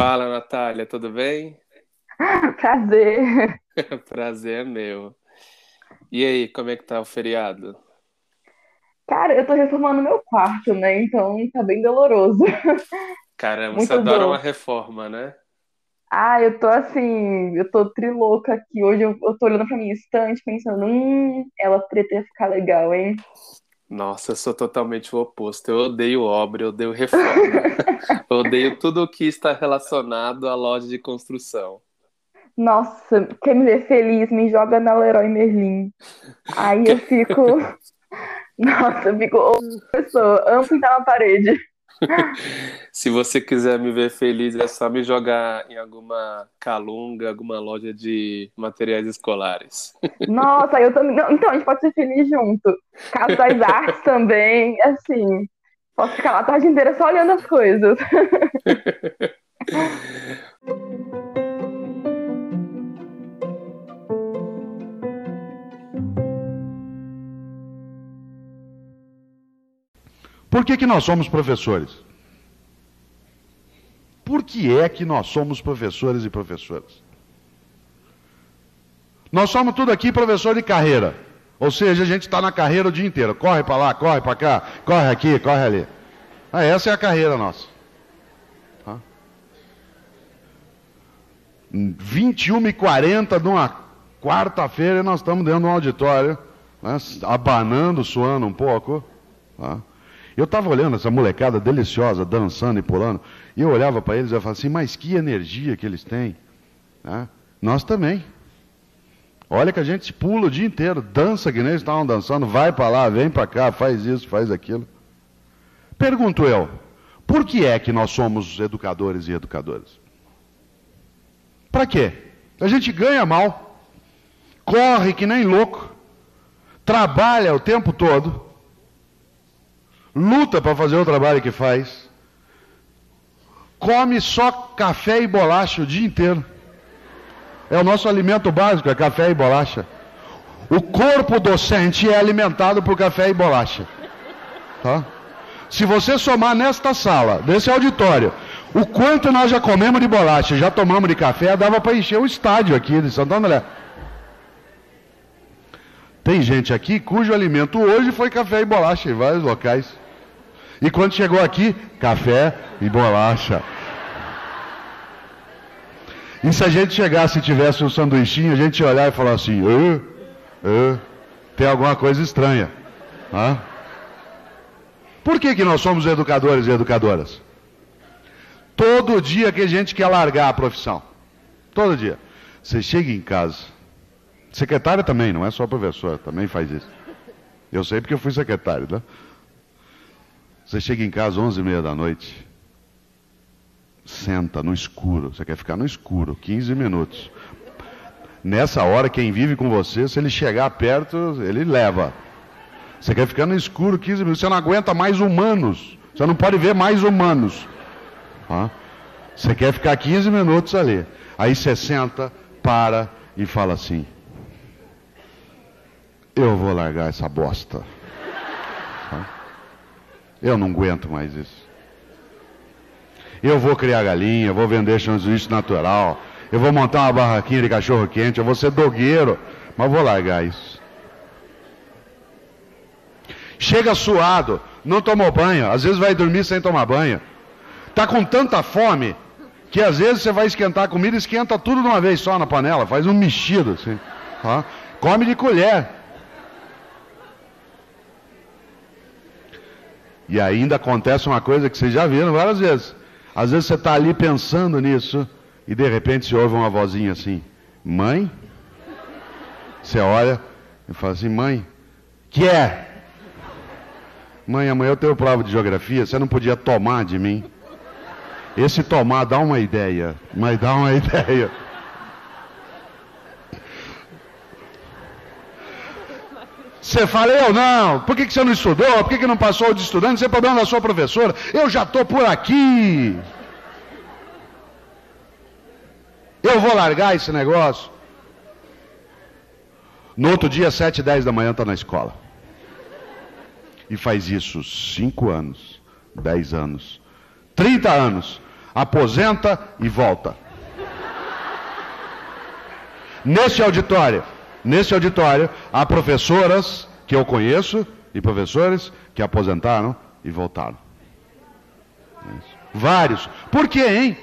Fala, Natália, tudo bem? Prazer. Prazer é meu. E aí, como é que tá o feriado? Cara, eu tô reformando meu quarto, né? Então tá bem doloroso. Caramba, você Muito adora uma reforma, né? Ah, eu tô assim, eu tô trilouca aqui. Hoje eu, eu tô olhando pra minha estante pensando, hum, ela poderia ficar legal, hein? Nossa, eu sou totalmente o oposto. Eu odeio obra, eu odeio reforma. Eu odeio tudo o que está relacionado à loja de construção. Nossa, quer me ver feliz? Me joga na Leroy Merlin. Aí eu fico, nossa, eu fico, ô, pessoa, amo pintar uma parede. Se você quiser me ver feliz, é só me jogar em alguma calunga, alguma loja de materiais escolares. Nossa, eu também. então, a gente pode ser feliz junto. Casa das Artes também, assim. Posso ficar lá a tarde inteira só olhando as coisas. Por que, que nós somos professores? Por que é que nós somos professores e professoras? Nós somos tudo aqui professor de carreira. Ou seja, a gente está na carreira o dia inteiro. Corre para lá, corre para cá, corre aqui, corre ali. Ah, essa é a carreira nossa. Tá? 21h40 numa quarta-feira nós estamos dentro de um auditório, né, abanando, suando um pouco. Tá? Eu estava olhando essa molecada deliciosa, dançando e pulando, e eu olhava para eles e falava assim, mas que energia que eles têm. né? Nós também. Olha que a gente pula o dia inteiro, dança que nem eles estavam dançando, vai para lá, vem para cá, faz isso, faz aquilo. Pergunto eu, por que é que nós somos educadores e educadoras? Para quê? A gente ganha mal, corre que nem louco, trabalha o tempo todo, luta para fazer o trabalho que faz, come só café e bolacha o dia inteiro. É o nosso alimento básico, é café e bolacha. O corpo docente é alimentado por café e bolacha. Tá? Se você somar nesta sala, nesse auditório, o quanto nós já comemos de bolacha, já tomamos de café, dava para encher o estádio aqui de Santana André. Tem gente aqui cujo alimento hoje foi café e bolacha em vários locais. E quando chegou aqui, café e bolacha. E se a gente chegasse e tivesse um sanduichinho, a gente ia olhar e falar assim: "Ê, ê, tem alguma coisa estranha. Por que, que nós somos educadores e educadoras? Todo dia que a gente quer largar a profissão. Todo dia. Você chega em casa. Secretária também, não é só professor, também faz isso. Eu sei porque eu fui secretário, né? Você chega em casa às 11 e meia da noite, senta no escuro, você quer ficar no escuro, 15 minutos. Nessa hora, quem vive com você, se ele chegar perto, ele leva. Você quer ficar no escuro 15 minutos, você não aguenta mais humanos, você não pode ver mais humanos. Tá? Você quer ficar 15 minutos ali. Aí você senta, para e fala assim: Eu vou largar essa bosta. Eu não aguento mais isso. Eu vou criar galinha, vou vender sanduíche natural, eu vou montar uma barraquinha de cachorro quente, eu vou ser dogueiro, mas vou largar isso. Chega suado, não tomou banho, às vezes vai dormir sem tomar banho. Tá com tanta fome que às vezes você vai esquentar a comida esquenta tudo de uma vez só na panela, faz um mexido assim. Come de colher. E ainda acontece uma coisa que vocês já viram várias vezes. Às vezes você está ali pensando nisso e de repente você ouve uma vozinha assim: Mãe? Você olha e fala assim: Mãe, que é? Mãe, amanhã eu tenho prova de geografia, você não podia tomar de mim? Esse tomar dá uma ideia, mas dá uma ideia. Você fala, eu não, por que, você não estudou? Por que, não passou de estudante? Isso é problema da sua professora. Eu já estou por aqui. Eu vou largar esse negócio. No outro dia, sete e dez da manhã, está na escola. E faz isso cinco anos, dez anos, trinta anos. Aposenta e volta. Neste auditório, neste auditório, há professoras que eu conheço e professores que aposentaram e voltaram. Vários. Por quê, hein?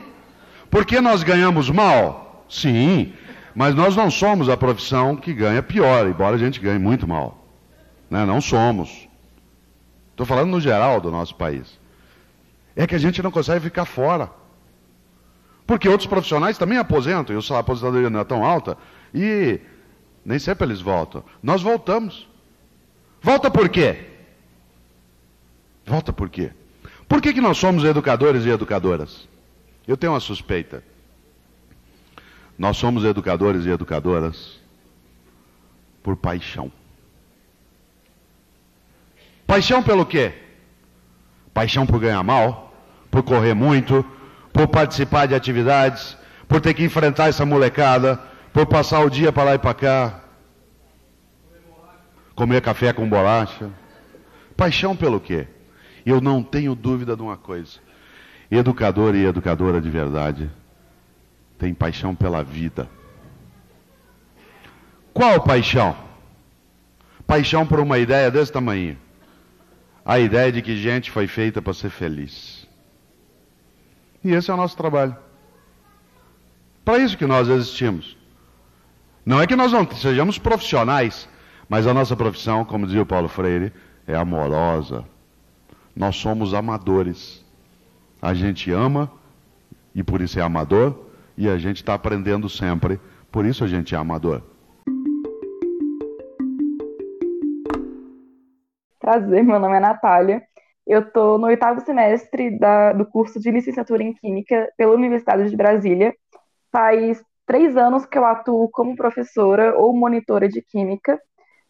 Porque nós ganhamos mal? Sim, mas nós não somos a profissão que ganha pior, embora a gente ganhe muito mal. Né? Não somos. Estou falando no geral do nosso país. É que a gente não consegue ficar fora. Porque outros profissionais também aposentam, e a aposentadoria não é tão alta, e nem sempre eles voltam. Nós voltamos. Volta por quê? Volta por quê? Por que, que nós somos educadores e educadoras? Eu tenho uma suspeita. Nós somos educadores e educadoras por paixão. Paixão pelo quê? Paixão por ganhar mal, por correr muito, por participar de atividades, por ter que enfrentar essa molecada, por passar o dia para lá e para cá, comer café com bolacha. Paixão pelo quê? Eu não tenho dúvida de uma coisa. Educador e educadora de verdade tem paixão pela vida. Qual paixão? Paixão por uma ideia desse tamanho. A ideia de que gente foi feita para ser feliz. E esse é o nosso trabalho. Para isso que nós existimos. Não é que nós não sejamos profissionais, mas a nossa profissão, como dizia o Paulo Freire, é amorosa. Nós somos amadores. A gente ama, e por isso é amador, e a gente está aprendendo sempre, por isso a gente é amador. Prazer, meu nome é Natália. Eu estou no oitavo semestre da, do curso de licenciatura em Química pela Universidade de Brasília. Faz três anos que eu atuo como professora ou monitora de Química.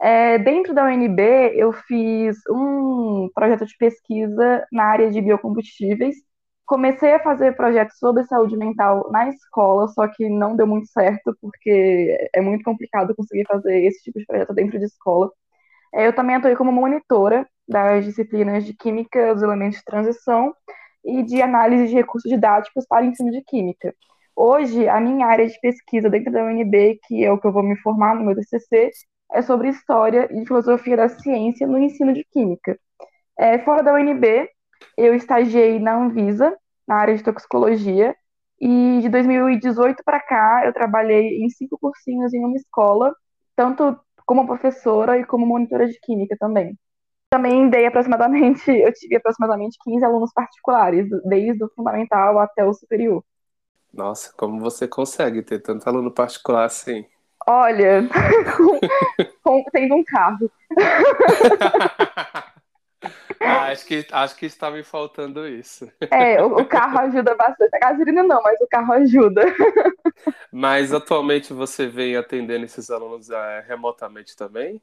É, dentro da UNB, eu fiz um projeto de pesquisa na área de biocombustíveis. Comecei a fazer projetos sobre saúde mental na escola, só que não deu muito certo, porque é muito complicado conseguir fazer esse tipo de projeto dentro de escola. É, eu também atuei como monitora das disciplinas de Química dos elementos de transição e de análise de recursos didáticos para ensino de Química. Hoje, a minha área de pesquisa dentro da UNB, que é o que eu vou me formar no meu TCC, é sobre História e Filosofia da Ciência no ensino de Química. É, fora da UNB, eu estagiei na Anvisa, na área de toxicologia, e de 2018 para cá eu trabalhei em cinco cursinhos em uma escola, tanto como professora e como monitora de Química também. Também dei aproximadamente, eu tive aproximadamente 15 alunos particulares, desde o fundamental até o superior. Nossa, como você consegue ter tanto aluno particular assim? Olha, com, tendo um carro. ah, acho, que, acho que está me faltando isso. É, o, o, carro ajuda bastante. A gasolina não, mas o carro ajuda. Mas atualmente você vem atendendo esses alunos é, remotamente também?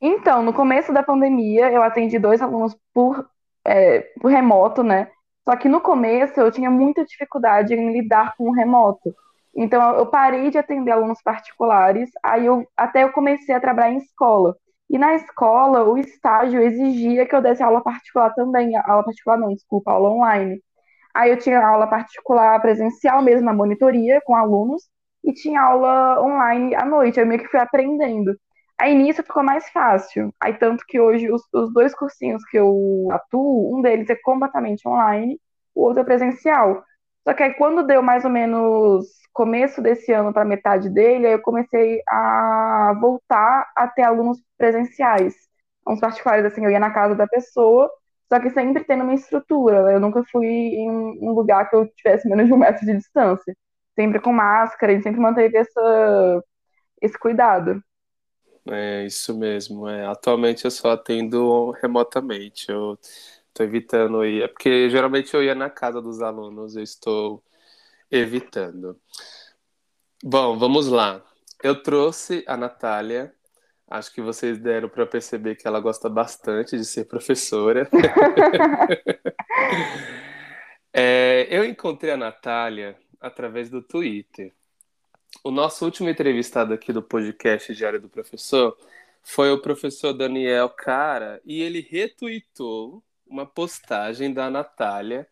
Então, no começo da pandemia, eu atendi dois alunos por, é, por remoto, né? Só que no começo eu tinha muita dificuldade em lidar com o remoto. Então, eu parei de atender alunos particulares, aí eu até eu comecei a trabalhar em escola. E na escola, o estágio exigia que eu desse aula particular também, aula particular não, desculpa, aula online. Aí eu tinha aula particular presencial mesmo, na monitoria, com alunos, e tinha aula online à noite, eu meio que fui aprendendo. Aí nisso ficou mais fácil. Aí tanto que hoje os, os dois cursinhos que eu atuo, um deles é completamente online, o outro é presencial. Só que aí quando deu mais ou menos começo desse ano para metade dele, aí eu comecei a voltar a ter alunos presenciais. Uns particulares, assim, eu ia na casa da pessoa, só que sempre tendo uma estrutura. Né? Eu nunca fui em um lugar que eu tivesse menos de um metro de distância. Sempre com máscara, e sempre manteve essa, esse cuidado. É isso mesmo. É. Atualmente eu só atendo remotamente. Eu estou evitando ir. É porque geralmente eu ia na casa dos alunos, eu estou evitando. Bom, vamos lá. Eu trouxe a Natália. Acho que vocês deram para perceber que ela gosta bastante de ser professora. é, eu encontrei a Natália através do Twitter. O nosso último entrevistado aqui do podcast Diário do Professor foi o professor Daniel Cara e ele retweetou uma postagem da Natália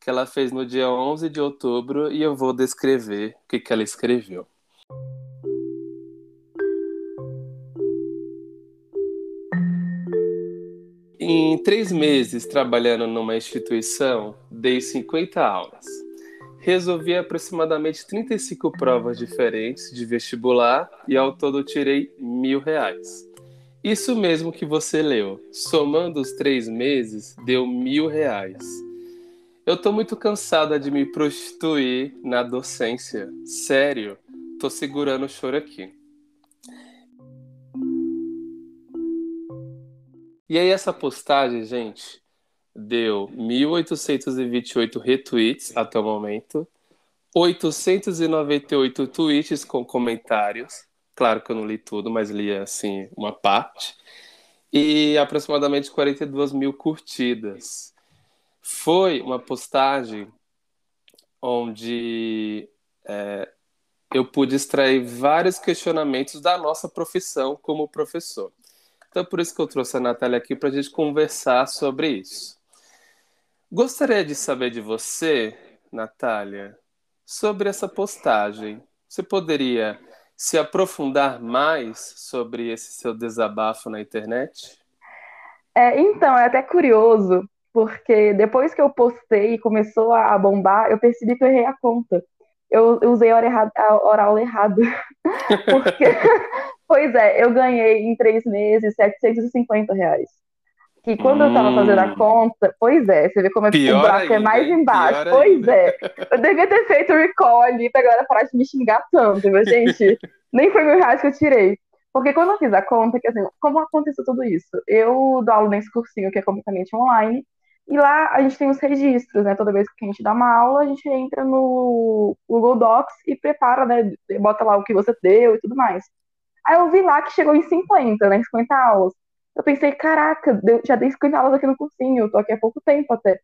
que ela fez no dia 11 de outubro e eu vou descrever o que, que ela escreveu. Em três meses trabalhando numa instituição, dei 50 aulas. Resolvi aproximadamente 35 provas diferentes de vestibular e ao todo tirei mil reais. Isso mesmo que você leu. Somando os três meses, deu mil reais. Eu tô muito cansada de me prostituir na docência. Sério, tô segurando o choro aqui. E aí essa postagem, gente, deu 1.828 retweets até o momento, 898 tweets com comentários. Claro que eu não li tudo, mas li assim uma parte. E aproximadamente 42 mil curtidas. Foi uma postagem onde é, eu pude extrair vários questionamentos da nossa profissão como professor. Então, por isso que eu trouxe a Natália aqui para a gente conversar sobre isso. Gostaria de saber de você, Natália, sobre essa postagem. Você poderia se aprofundar mais sobre esse seu desabafo na internet? É, então, é até curioso, porque depois que eu postei e começou a bombar, eu percebi que eu errei a conta. Eu, usei a hora, errada, a hora aula errada. porque Pois é, eu ganhei em três meses 750 reais. Que quando hum. eu tava fazendo a hum. conta, pois é, você vê como é pior o buraco ainda, é mais embaixo. Pois ainda. é. Eu devia ter feito o recall ali pra galera parar de me xingar tanto, mas, gente, nem foi mil reais que eu tirei. Porque quando eu fiz a conta, que assim, como aconteceu tudo isso? Eu dou aula nesse cursinho que é completamente online, e lá a gente tem os registros, né? Toda vez que a gente dá uma aula, a gente entra no Google Docs e prepara, né? Bota lá o que você deu e tudo mais. Aí eu vi lá que chegou em 50, né? 50 aulas. Eu pensei, caraca, já dei 50 aulas aqui no cursinho, eu tô aqui há pouco tempo até.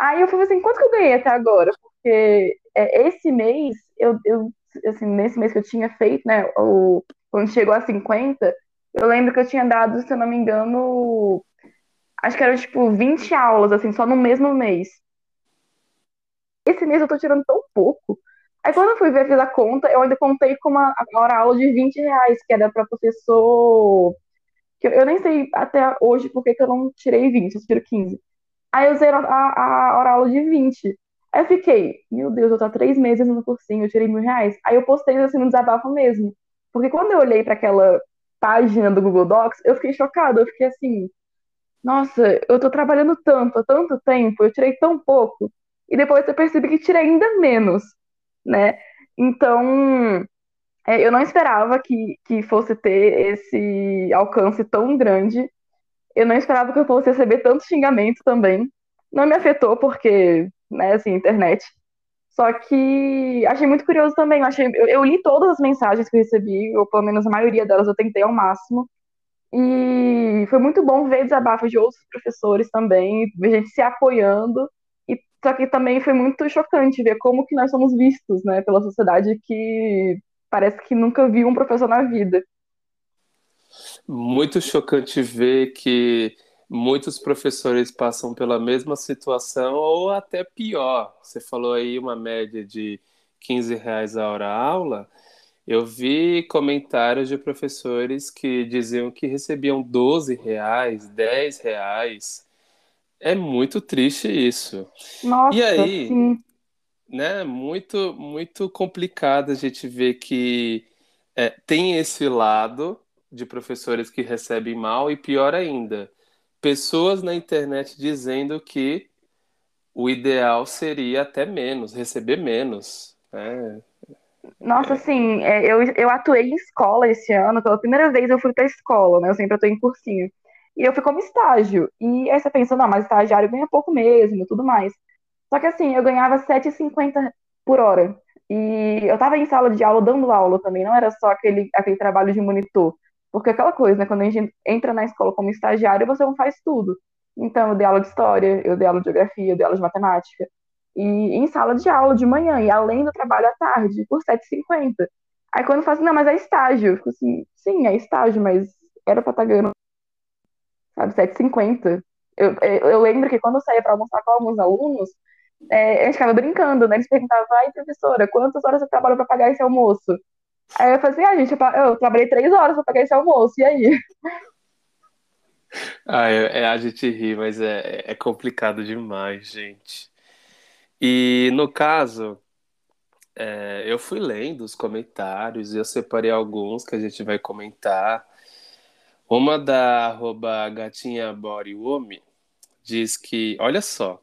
Aí eu falei assim, quanto que eu ganhei até agora? Porque é, esse mês, eu, eu, assim, nesse mês que eu tinha feito, né, o, quando chegou a 50, eu lembro que eu tinha dado, se eu não me engano, acho que era tipo 20 aulas, assim, só no mesmo mês. Esse mês eu tô tirando tão pouco Aí quando eu fui ver, fiz a conta, eu ainda contei com uma hora aula de 20 reais, que era para professor. Que eu, eu, nem sei até hoje por que eu não tirei 20, eu tiro 15. Aí eu usei a, a, a hora aula de 20. Aí eu fiquei, meu Deus, eu tô há três meses no cursinho, eu tirei mil reais. Aí eu postei assim no desabafo mesmo. Porque quando eu olhei para aquela página do Google Docs, eu fiquei chocada, eu fiquei assim, nossa, eu tô trabalhando tanto, há tanto tempo, eu tirei tão pouco. E depois eu percebi que tirei ainda menos né? Então, é, eu não esperava que, que fosse ter esse alcance tão grande. Eu não esperava que eu fosse receber tanto xingamento também. Não me afetou porque, né, assim, internet. Só que achei muito curioso também. Eu, achei, eu, eu li todas as mensagens que eu recebi, ou pelo menos a maioria delas eu tentei ao máximo. E foi muito bom ver desabafos de outros professores também, ver gente se apoiando só que também foi muito chocante ver como que nós somos vistos, né, pela sociedade que parece que nunca viu um professor na vida. Muito chocante ver que muitos professores passam pela mesma situação ou até pior. Você falou aí uma média de 15 reais a hora aula. Eu vi comentários de professores que diziam que recebiam 12 reais, 10 reais. É muito triste isso. Nossa, E aí, sim. Né, muito, muito complicado a gente ver que é, tem esse lado de professores que recebem mal e pior ainda, pessoas na internet dizendo que o ideal seria até menos, receber menos. né? Nossa, assim, é, eu, eu atuei em escola esse ano, pela primeira vez eu fui pra escola, né? Eu sempre atuei em cursinho. E eu fui como estágio. E aí você pensa, não, mas estagiário ganha pouco mesmo, tudo mais. Só que assim, eu ganhava 7,50 por hora. E eu tava em sala de aula dando aula também, não era só aquele, aquele trabalho de monitor. Porque aquela coisa, né? Quando a gente entra na escola como estagiário, você não faz tudo. Então, eu dei aula de história, eu dei aula de geografia, eu dei aula de matemática. E em sala de aula de manhã, e além do trabalho à tarde, por 7,50. Aí quando eu falo assim, não, mas é estágio. Eu fico assim, sim, é estágio, mas era pra estar tá ganhando sabe, 7,50. Eu, eu lembro que quando eu saía para almoçar com alguns alunos, é, a gente ficava brincando, né? Eles perguntavam, ai, professora, quantas horas você trabalhou para pagar esse almoço? Aí eu falei assim, ah, gente, eu, eu trabalhei três horas para pagar esse almoço, e aí? Ah, é, é, a gente ri, mas é, é complicado demais, gente. E no caso, é, eu fui lendo os comentários e eu separei alguns que a gente vai comentar. Uma da arroba gatinha Boriwumi diz que, olha só,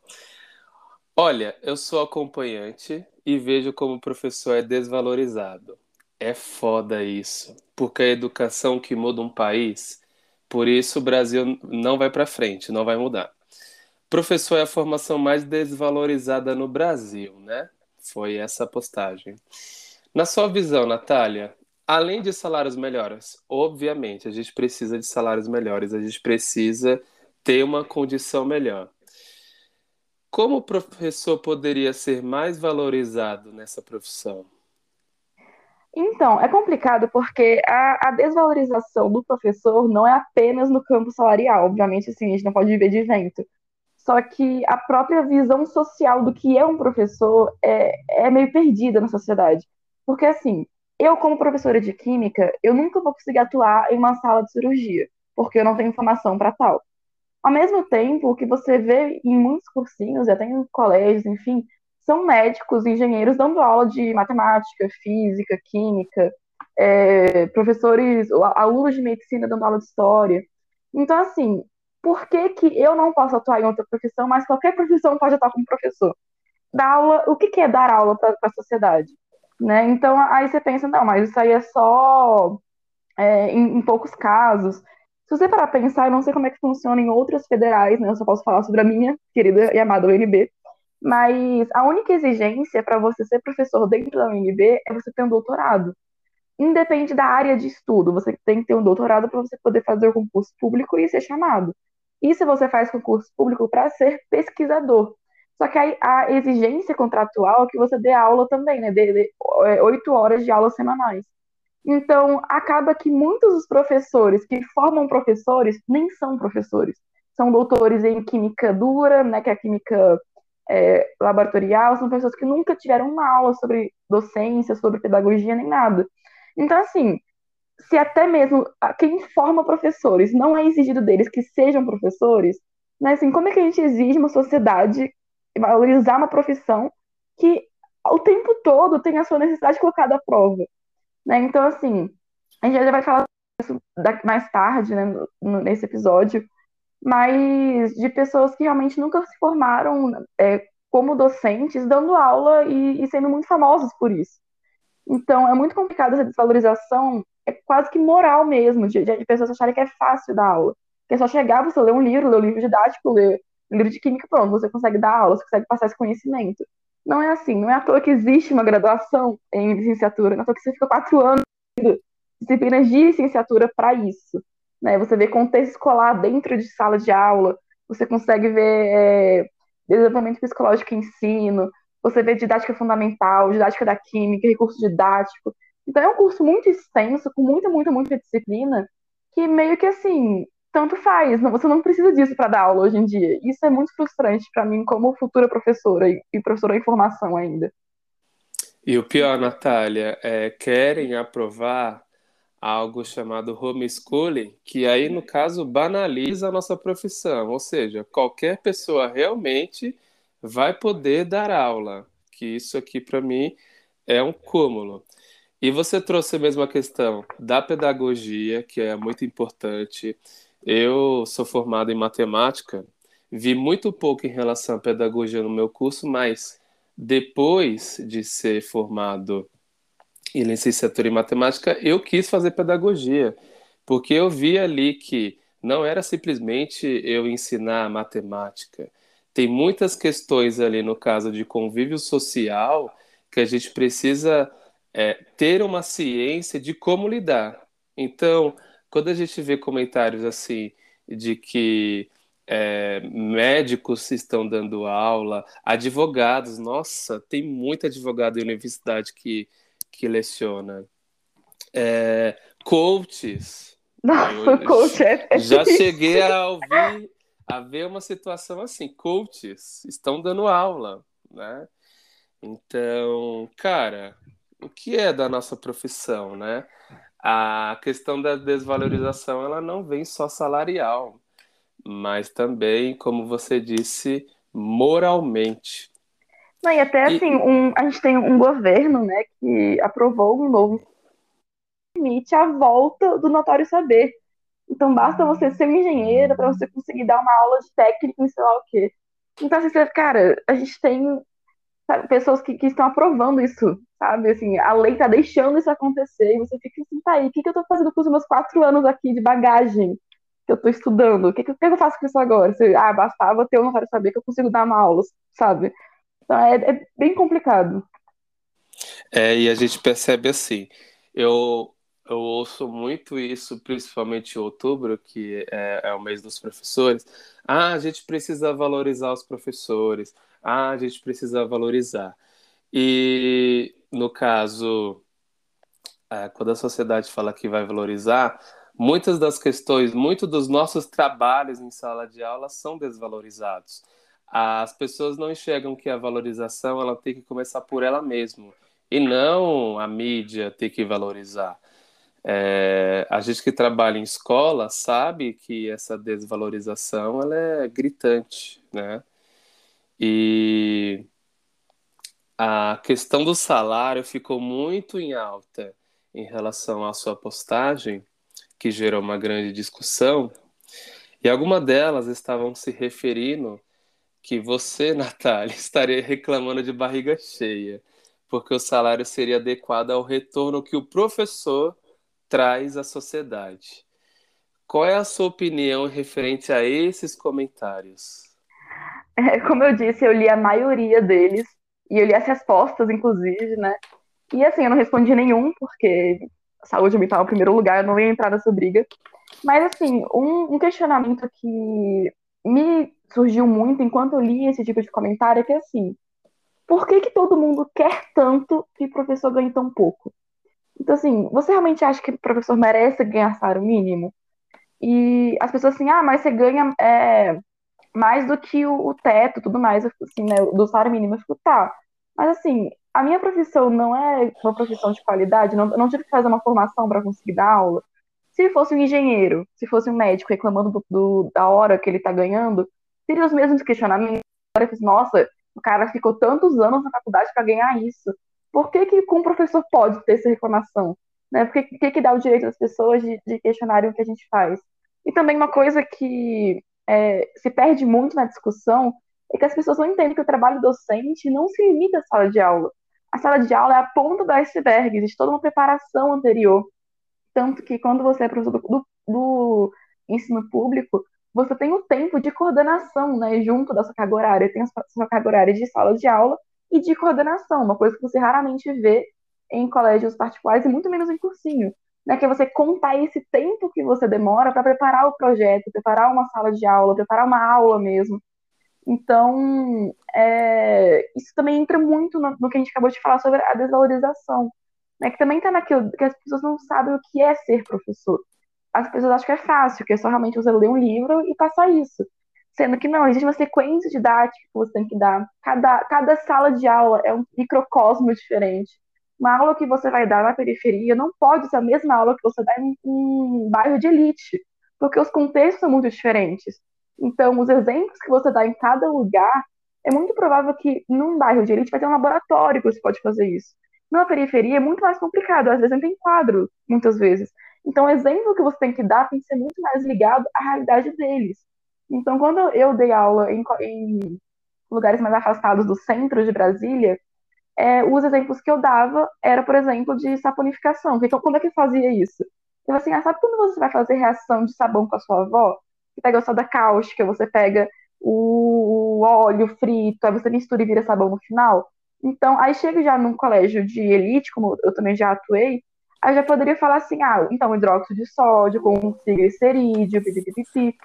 olha, eu sou acompanhante e vejo como o professor é desvalorizado. É foda isso, porque a educação que muda um país, por isso o Brasil não vai para frente, não vai mudar. Professor é a formação mais desvalorizada no Brasil, né? Foi essa postagem. Na sua visão, Natália, além de salários melhores, obviamente a gente precisa de salários melhores, a gente precisa ter uma condição melhor. Como o professor poderia ser mais valorizado nessa profissão? Então, é complicado porque a, a, desvalorização do professor não é apenas no campo salarial, obviamente, assim, a gente não pode viver de vento. Só que a própria visão social do que é um professor é, é meio perdida na sociedade. Porque, assim, eu, como professora de química, eu nunca vou conseguir atuar em uma sala de cirurgia, porque eu não tenho formação para tal. Ao mesmo tempo, o que você vê em muitos cursinhos, até em colégios, enfim, são médicos, engenheiros dando aula de matemática, física, química, é, professores, alunos de medicina dando aula de história. Então, assim, por que, que eu não posso atuar em outra profissão, mas qualquer profissão pode atuar como professor? Dar aula, o que, que é dar aula para a sociedade? Né? Então, aí você pensa, não, mas isso aí é só é, em, em, poucos casos. Se você parar para pensar, eu não sei como é que funciona em outras federais, né? Eu só posso falar sobre a minha querida e amada UNB. Mas a única exigência para você ser professor dentro da UNB é você ter um doutorado. Independe da área de estudo, você tem que ter um doutorado para você poder fazer o concurso público e ser chamado. Isso você faz concurso público para ser pesquisador. Só que a, exigência contratual é que você dê aula também, né? De, é, oito horas de aulas semanais. Então, acaba que muitos dos professores que formam professores nem são professores. São doutores em química dura, né? Que é a química é, laboratorial, são pessoas que nunca tiveram uma aula sobre docência, sobre pedagogia, nem nada. Então, assim, se até mesmo quem forma professores não é exigido deles que sejam professores, né, assim, como é que a gente exige uma sociedade valorizar uma profissão que o tempo todo tem a sua necessidade colocada à prova? Né? Então, assim, a gente já vai falar isso mais tarde, né, nesse episódio, mas de pessoas que realmente nunca se formaram é, como docentes, dando aula e, e sendo muito famosos por isso. Então, é muito complicado essa desvalorização é quase que moral mesmo, de, de pessoas acharem que é fácil dar aula. Que é só chegar, você ler um livro, ler um livro didático, ler um livro de química, pronto, você consegue dar aula, você consegue passar esse conhecimento. Não é assim, não é à toa que existe uma graduação em licenciatura, não é à toa que você fica quatro anos disciplinas de licenciatura para isso. Né? Você vê contexto escolar dentro de sala de aula, você consegue ver é, desenvolvimento psicológico em ensino, você vê didática fundamental, didática da química, recurso didático. Então é um curso muito extenso, com muita, muita, muita disciplina, que meio que assim, tanto faz. Você não precisa disso para dar aula hoje em dia. Isso é muito frustrante para mim, como futura professora e, e professora em formação ainda. E o pior, Natália, é querem aprovar algo chamado homeschooling, que aí, no caso, banaliza a nossa profissão. Ou seja, qualquer pessoa realmente vai poder dar aula. Que isso aqui, para mim, é um cúmulo. E você trouxe mesmo a questão da pedagogia, que é muito importante. Eu sou formado em matemática, vi muito pouco em relação à pedagogia no meu curso, mas depois de ser formado em licenciatura em matemática, eu quis fazer pedagogia, porque eu vi ali que não era simplesmente eu ensinar matemática. Tem muitas questões ali no caso de convívio social que a gente precisa é, ter uma ciência de como lidar. Então, quando a gente vê comentários assim de que é, médicos estão dando aula, advogados, nossa, tem muito advogado em universidade que, que leciona. É, coaches. Nossa, coach é Já cheguei a ouvir, a ver uma situação assim, coaches estão dando aula. né? Então, cara, o que é da nossa profissão, né? A questão da desvalorização, ela não vem só salarial, mas também, como você disse, moralmente. Não, e até e... assim, um, a gente tem um governo, né, que aprovou um novo limite à volta do notório saber. Então basta você ser um engenheiro para você conseguir dar uma aula de técnico em sei lá o quê. Então, assim, cara, a gente tem sabe, pessoas que, que, estão aprovando isso, sabe? Assim, a lei tá deixando isso acontecer e você fica assim, tá aí, o que, que eu tô fazendo com os meus quatro anos aqui de bagagem que eu tô estudando? O que, que, que eu faço com isso agora? Se, ah, bastava ter, não quero saber que eu consigo dar uma aula, sabe? Então é, é bem complicado. É, e a gente percebe assim, eu, eu ouço muito isso, principalmente em outubro, que é, é, o mês dos professores. Ah, a gente precisa valorizar os professores. Ah, a gente precisa valorizar. E, no caso, é, quando a sociedade fala que vai valorizar, muitas das questões, muitos dos nossos trabalhos em sala de aula são desvalorizados. As pessoas não enxergam que a valorização ela tem que começar por ela mesma e não a mídia ter que valorizar. É, a gente que trabalha em escola sabe que essa desvalorização ela é gritante, né? E a questão do salário ficou muito em alta em relação à sua postagem, que gerou uma grande discussão, e algumas delas estavam se referindo que você, Natália, estaria reclamando de barriga cheia, porque o salário seria adequado ao retorno que o professor traz à sociedade. Qual é a sua opinião referente a esses comentários? É, como eu disse, eu li a maioria deles e eu li as respostas, inclusive, né? E assim, eu não respondi nenhum, porque saúde mental é o primeiro lugar, eu não ia entrar nessa briga. Mas assim, um, um questionamento que me surgiu muito enquanto eu li esse tipo de comentário é que assim, por que, que todo mundo quer tanto que o professor ganhe tão pouco? Então, assim, você realmente acha que o professor merece ganhar salário mínimo? E as pessoas assim, ah, mas você ganha é, mais do que o, o teto tudo mais, assim, né, do salário mínimo. Eu fico, tá. Mas assim, a minha profissão não é uma profissão de qualidade, não, eu não tive que fazer uma formação para conseguir dar aula. Se fosse um engenheiro, se fosse um médico reclamando do, do, da hora que ele está ganhando, teria os mesmos questionamentos. Nossa, o cara ficou tantos anos na faculdade para ganhar isso. Por que, que o professor pode ter essa reclamação? Né? Por que, que, que dá o direito às pessoas de, de questionarem o que a gente faz? E também uma coisa que é, se perde muito na discussão é que as pessoas não entendem que o trabalho docente não se limita à sala de aula. A sala de aula é a ponta do iceberg, existe toda uma preparação anterior. Tanto que quando você é professor do, do ensino público, você tem o tempo de coordenação, né, junto da sua carga horária. Tem a sua carga horária de sala de aula e de coordenação, uma coisa que você raramente vê em colégios particulares e muito menos em cursinho né, que é você contar esse tempo que você demora para preparar o projeto, preparar uma sala de aula, preparar uma aula mesmo. Então, é, isso também entra muito no, no, que a gente acabou de falar sobre a desvalorização, né, que também está naquilo que as pessoas não sabem o que é ser professor. As pessoas acham que é fácil, que é só realmente você ler um livro e passar isso. Sendo que não, existe uma sequência didática que você tem que dar. Cada, cada sala de aula é um microcosmo diferente uma aula que você vai dar na periferia não pode ser a mesma aula que você dá em um bairro de elite, porque os contextos são muito diferentes. Então, os exemplos que você dá em cada lugar, é muito provável que num bairro de elite vai ter um laboratório que você pode fazer isso. Na periferia é muito mais complicado, às vezes não tem quadro, muitas vezes. Então, o exemplo que você tem que dar tem que ser muito mais ligado à realidade deles. Então, quando eu dei aula em, em lugares mais afastados do centro de Brasília, é, os exemplos que eu dava era, por exemplo, de saponificação. Então, como é que fazia isso? Eu assim, ah, sabe quando você vai fazer reação de sabão com a sua avó? Você pega a soda cáustica, você pega o óleo frito, aí você mistura e vira sabão no final. Então, aí chega já num colégio de elite, como eu também já atuei, aí já poderia falar assim, ah, então hidróxido de sódio com triglicerídeo, pipipipi.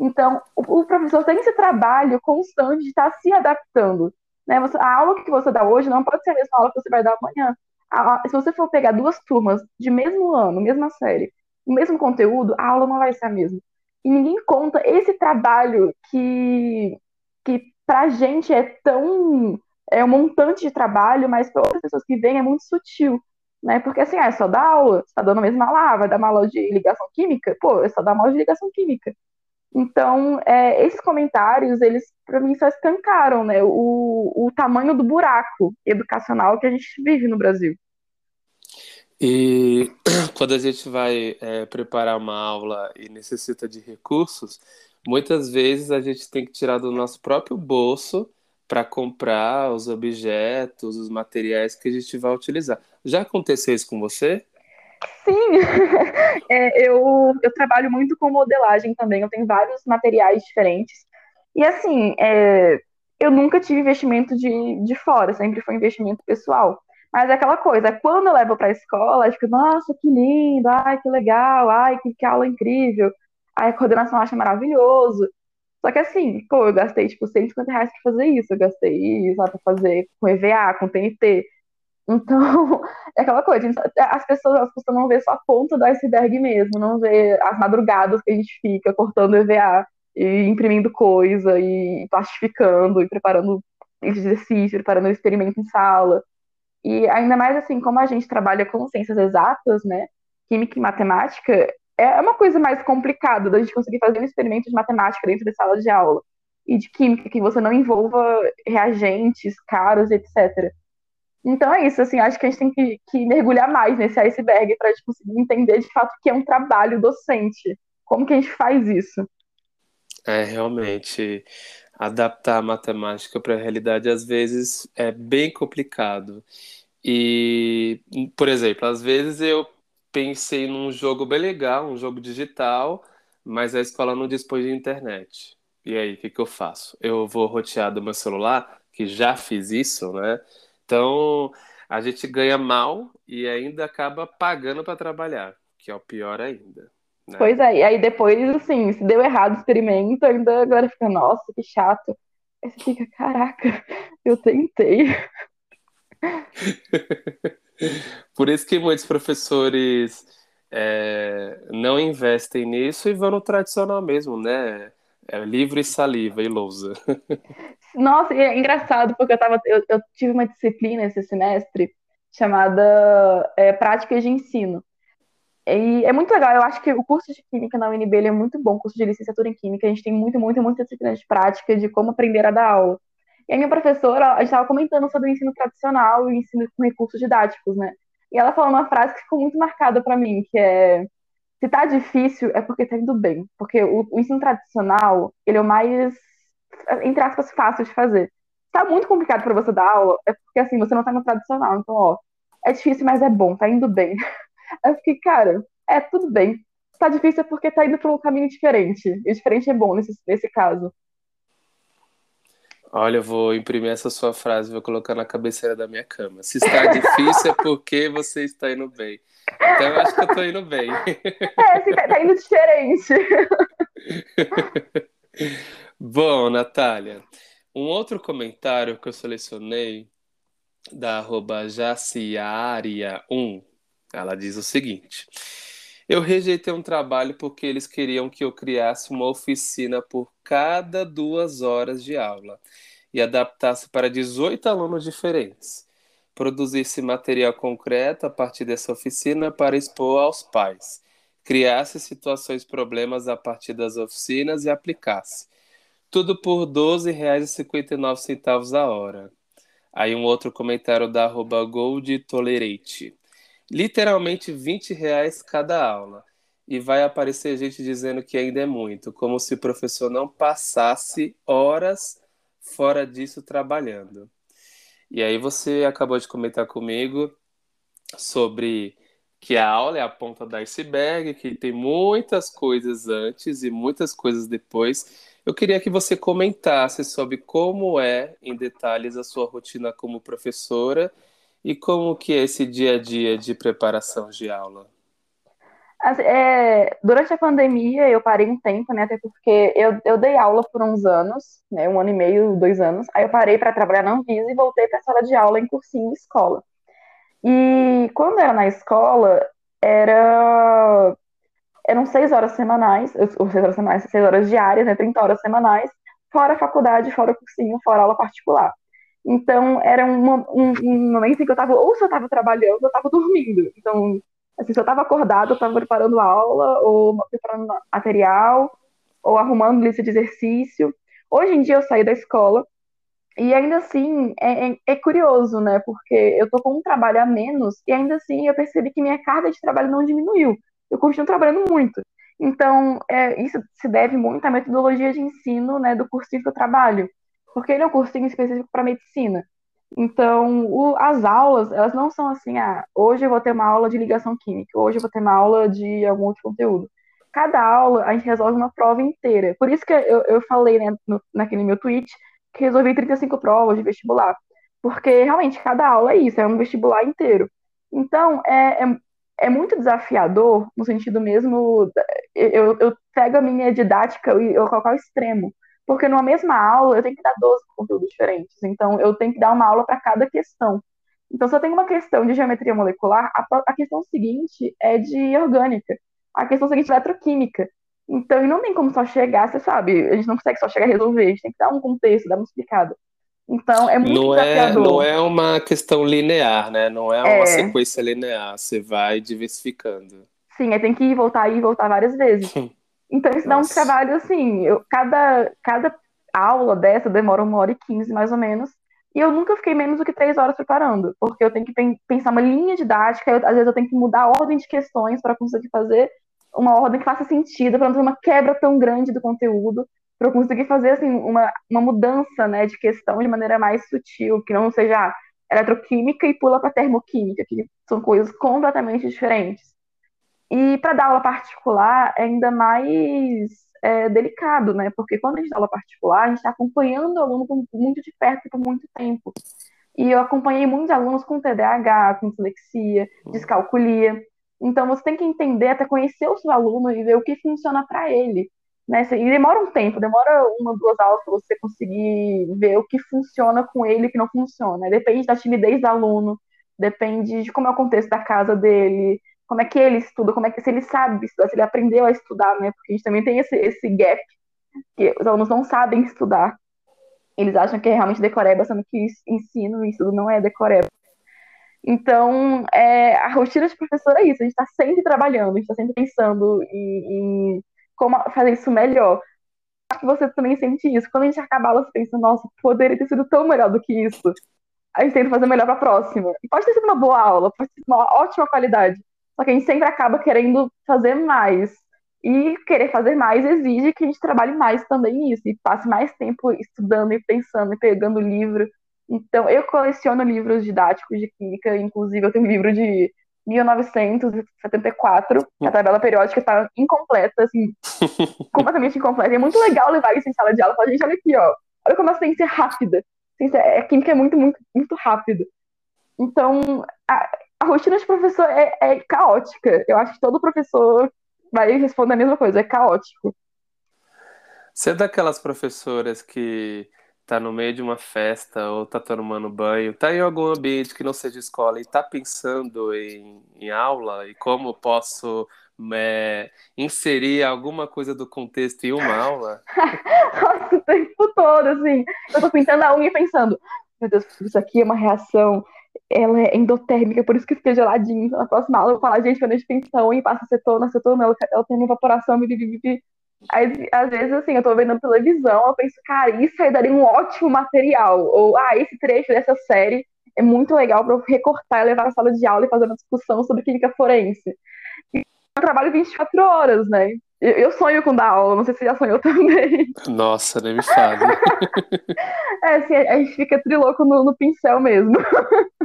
Então, o, o professor tem esse trabalho constante de estar se adaptando. Né? Você, a aula que você dá hoje não pode ser a mesma aula que você vai dar amanhã. A, se você for pegar duas turmas de mesmo ano, mesma série, o mesmo conteúdo, a aula não vai ser a mesma. E ninguém conta esse trabalho que, que pra gente é tão é um montante de trabalho, mas para outras pessoas que vêm é muito sutil, né? Porque assim, ah, é só dar aula, você tá dando a mesma aula, vai dar uma aula de ligação química? Pô, é só dar uma aula de ligação química. Então, é, esses comentários, eles, para mim, só escancaram né, o, o tamanho do buraco educacional que a gente vive no Brasil. E quando a gente vai é, preparar uma aula e necessita de recursos, muitas vezes a gente tem que tirar do nosso próprio bolso para comprar os objetos, os materiais que a gente vai utilizar. Já aconteceu isso com você? Sim, é, eu, eu trabalho muito com modelagem também, eu tenho vários materiais diferentes. E assim, é, eu nunca tive investimento de, de fora, sempre foi investimento pessoal. Mas é aquela coisa, quando eu levo para a escola, eu fico, nossa, que lindo, ai, que legal, ai, que, que aula incrível. Aí a coordenação acha maravilhoso. Só que assim, pô, eu gastei tipo 150 reais pra fazer isso, eu gastei, sabe, pra fazer com EVA, com TNT. Então, é aquela coisa, as pessoas elas costumam ver só a ponta do iceberg mesmo, não ver as madrugadas que a gente fica cortando EVA e imprimindo coisa e plastificando e preparando exercício, preparando experimento em sala. E ainda mais assim, como a gente trabalha com ciências exatas, né, química e matemática, é uma coisa mais complicada da gente conseguir fazer um experimento de matemática dentro da sala de aula e de química que você não envolva reagentes caros, etc. Então é isso, assim, acho que a gente tem que, que mergulhar mais nesse iceberg para a gente conseguir entender de fato que é um trabalho docente. Como que a gente faz isso? É, realmente, adaptar a matemática para a realidade às vezes é bem complicado. E, por exemplo, às vezes eu pensei num jogo bem legal, um jogo digital, mas a escola não dispõe de internet. E aí, o que, que eu faço? Eu vou rotear do meu celular, que já fiz isso, né? Então, a gente ganha mal e ainda acaba pagando para trabalhar, que é o pior ainda. Né? Pois é, e aí depois, assim, se deu errado o experimento, ainda agora fica, nossa, que chato. Aí você fica, caraca, eu tentei. Por isso que muitos professores é, não investem nisso e vão no tradicional mesmo, né? É livro e saliva e lousa. Nossa, é engraçado, porque eu, tava, eu, eu tive uma disciplina esse semestre chamada é, Práticas de Ensino. E é muito legal, eu acho que o curso de Química na UNB é muito bom, o curso de licenciatura em Química, a gente tem muito, muito, muita disciplina de prática de como aprender a dar aula. E a minha professora, a gente estava comentando sobre o ensino tradicional e o ensino com recursos didáticos, né? E ela falou uma frase que ficou muito marcada para mim, que é se tá difícil é porque tá indo bem, porque o, o ensino tradicional, ele é o mais entre aspas, fácil de fazer. Tá muito complicado para você dar aula, é porque assim, você não tá no tradicional. Então, ó, é difícil, mas é bom, tá indo bem. Eu fiquei, cara, é tudo bem. Tá difícil é porque tá indo por um caminho diferente. E diferente é bom nesse, nesse caso. Olha, eu vou imprimir essa sua frase, vou colocar na cabeceira da minha cama. Se está difícil é porque você está indo bem. Então eu acho que eu tô indo bem. É, assim, tá, tá indo diferente. Bom, Natália, um outro comentário que eu selecionei da arroba jaciaria1, ela diz o seguinte. Eu rejeitei um trabalho porque eles queriam que eu criasse uma oficina por cada duas horas de aula e adaptasse para 18 alunos diferentes. Produzisse material concreto a partir dessa oficina para expor aos pais. Criasse situações problemas a partir das oficinas e aplicasse tudo por R$ 12,59 a hora. Aí um outro comentário da arroba goldtolerate. Literalmente 20 reais cada aula. E vai aparecer gente dizendo que ainda é muito, como se o professor não passasse horas fora disso trabalhando. E aí você acabou de comentar comigo sobre que a aula é a ponta da iceberg, que tem muitas coisas antes e muitas coisas depois, eu queria que você comentasse sobre como é, em detalhes, a sua rotina como professora e como que é esse dia a dia de preparação de aula. Assim, é, durante a pandemia eu parei um tempo, né? Até porque eu, eu dei aula por uns anos, né? Um ano e meio, dois anos. Aí eu parei para trabalhar na Anvisa e voltei para a sala de aula em cursinho de escola. E quando era na escola, era eram seis horas semanais, ou seis horas semanais, seis horas diárias, né, 30 horas semanais, fora faculdade, fora cursinho, fora aula particular. Então, era um, um, momento em que eu estava, ou se eu estava trabalhando, ou eu estava dormindo. Então, assim, se eu estava acordado, eu estava preparando aula, ou preparando material, ou arrumando lista de exercício. Hoje em dia eu saí da escola, e ainda assim é, é, é curioso, né? Porque eu estou com um trabalho a menos, e ainda assim eu percebi que minha carga de trabalho não diminuiu. Eu continuo trabalhando muito. Então, é, isso se deve muito à metodologia de ensino né, do cursinho que eu trabalho, porque ele é um cursinho específico para medicina. Então, o, as aulas, elas não são assim, ah, hoje eu vou ter uma aula de ligação química, hoje eu vou ter uma aula de algum outro conteúdo. Cada aula a gente resolve uma prova inteira. Por isso que eu, eu falei né, no, naquele meu tweet que resolvi 35 provas de vestibular. Porque realmente cada aula é isso, é um vestibular inteiro. Então, é, é, é muito desafiador, no sentido mesmo, eu, eu pego a minha didática e eu coloco ao extremo. Porque numa mesma aula eu tenho que dar 12 conteúdos diferentes. Então, eu tenho que dar uma aula para cada questão. Então, se eu tenho uma questão de geometria molecular, a, a questão seguinte é de orgânica. A questão seguinte é eletroquímica. Então, não tem como só chegar, você sabe, a gente não consegue só chegar a resolver, a gente tem que dar um contexto, dar uma explicada. Então, é muito não é, desafiador. É, não é uma questão linear, né? Não é uma é. sequência linear. Você vai diversificando. Sim, aí tem que ir, voltar e voltar várias vezes. Então, isso Nossa. dá um trabalho assim. Eu, cada, cada aula dessa demora uma hora e quinze, mais ou menos. E eu nunca fiquei menos do que três horas preparando, porque eu tenho que pensar uma linha didática, eu, às vezes eu tenho que mudar a ordem de questões para conseguir fazer uma ordem que faça sentido, para não ter uma quebra tão grande do conteúdo para eu conseguir fazer assim uma, uma mudança né, de questão de maneira mais sutil, que não seja eletroquímica e pula para termoquímica, que são coisas completamente diferentes. E para dar aula particular é ainda mais é, delicado, né? Porque quando a gente dá aula particular, a gente está acompanhando o aluno muito de perto por muito tempo. E eu acompanhei muitos alunos com TDAH, com dislexia, descalculia. Então você tem que entender, até conhecer o seu aluno e ver o que funciona para ele. Né? E demora um tempo, demora uma, duas aulas para você conseguir ver o que funciona com ele e o que não funciona. Depende da timidez do aluno, depende de como é o contexto da casa dele, como é que ele estuda, como é que se ele sabe estudar, se ele aprendeu a estudar, né? Porque a gente também tem esse, esse gap, que os alunos não sabem estudar. Eles acham que é realmente decoreba, sendo que ensino e estudo não é decoreba. Então, é, a rotina de professor é isso, a gente está sempre trabalhando, a gente está sempre pensando em, em como fazer isso melhor. Acho que você também sente isso. Quando a gente acaba a aula, você pensa, nossa, poderia ter sido tão melhor do que isso. A gente tenta fazer melhor para a próxima. E pode ter sido uma boa aula, pode ter sido uma ótima qualidade. Só que a gente sempre acaba querendo fazer mais. E querer fazer mais exige que a gente trabalhe mais também nisso. E passe mais tempo estudando e pensando e pegando livro. Então, eu coleciono livros didáticos de química. Inclusive, eu tenho um livro de 1974, a tabela periódica está incompleta, assim, completamente incompleta. E é muito legal levar isso em sala de aula. Falar, gente, olha aqui, ó. Olha como a ciência é rápida. A, ciência, a química é muito, muito, muito rápida. Então, a, a rotina de professor é, é, caótica. Eu acho que todo professor vai responder a mesma coisa, é caótico. Você é daquelas professoras que tá no meio de uma festa ou tá tomando banho, tá em algum ambiente que não seja escola e tá pensando em, em aula e como posso é, inserir alguma coisa do contexto em uma aula? Nossa, o tempo todo, assim. Eu tô pintando a unha e pensando, meu Deus, isso aqui é uma reação, ela é endotérmica, por isso que fica geladinho. Na próxima aula eu vou falar, gente, quando a gente unha e passa acetona, acetona, ela, ela tem uma evaporação, bibibibi. Aí, às vezes, assim, eu tô vendo televisão, eu penso, cara, isso aí daria um ótimo material. Ou, ah, esse trecho dessa série é muito legal para eu recortar e levar na sala de aula e fazer uma discussão sobre química forense. E eu trabalho 24 horas, né? Eu sonho com dar aula, não sei se você já sonhou também. Nossa, nem me fale. é, assim, a gente fica triloco no, no pincel mesmo.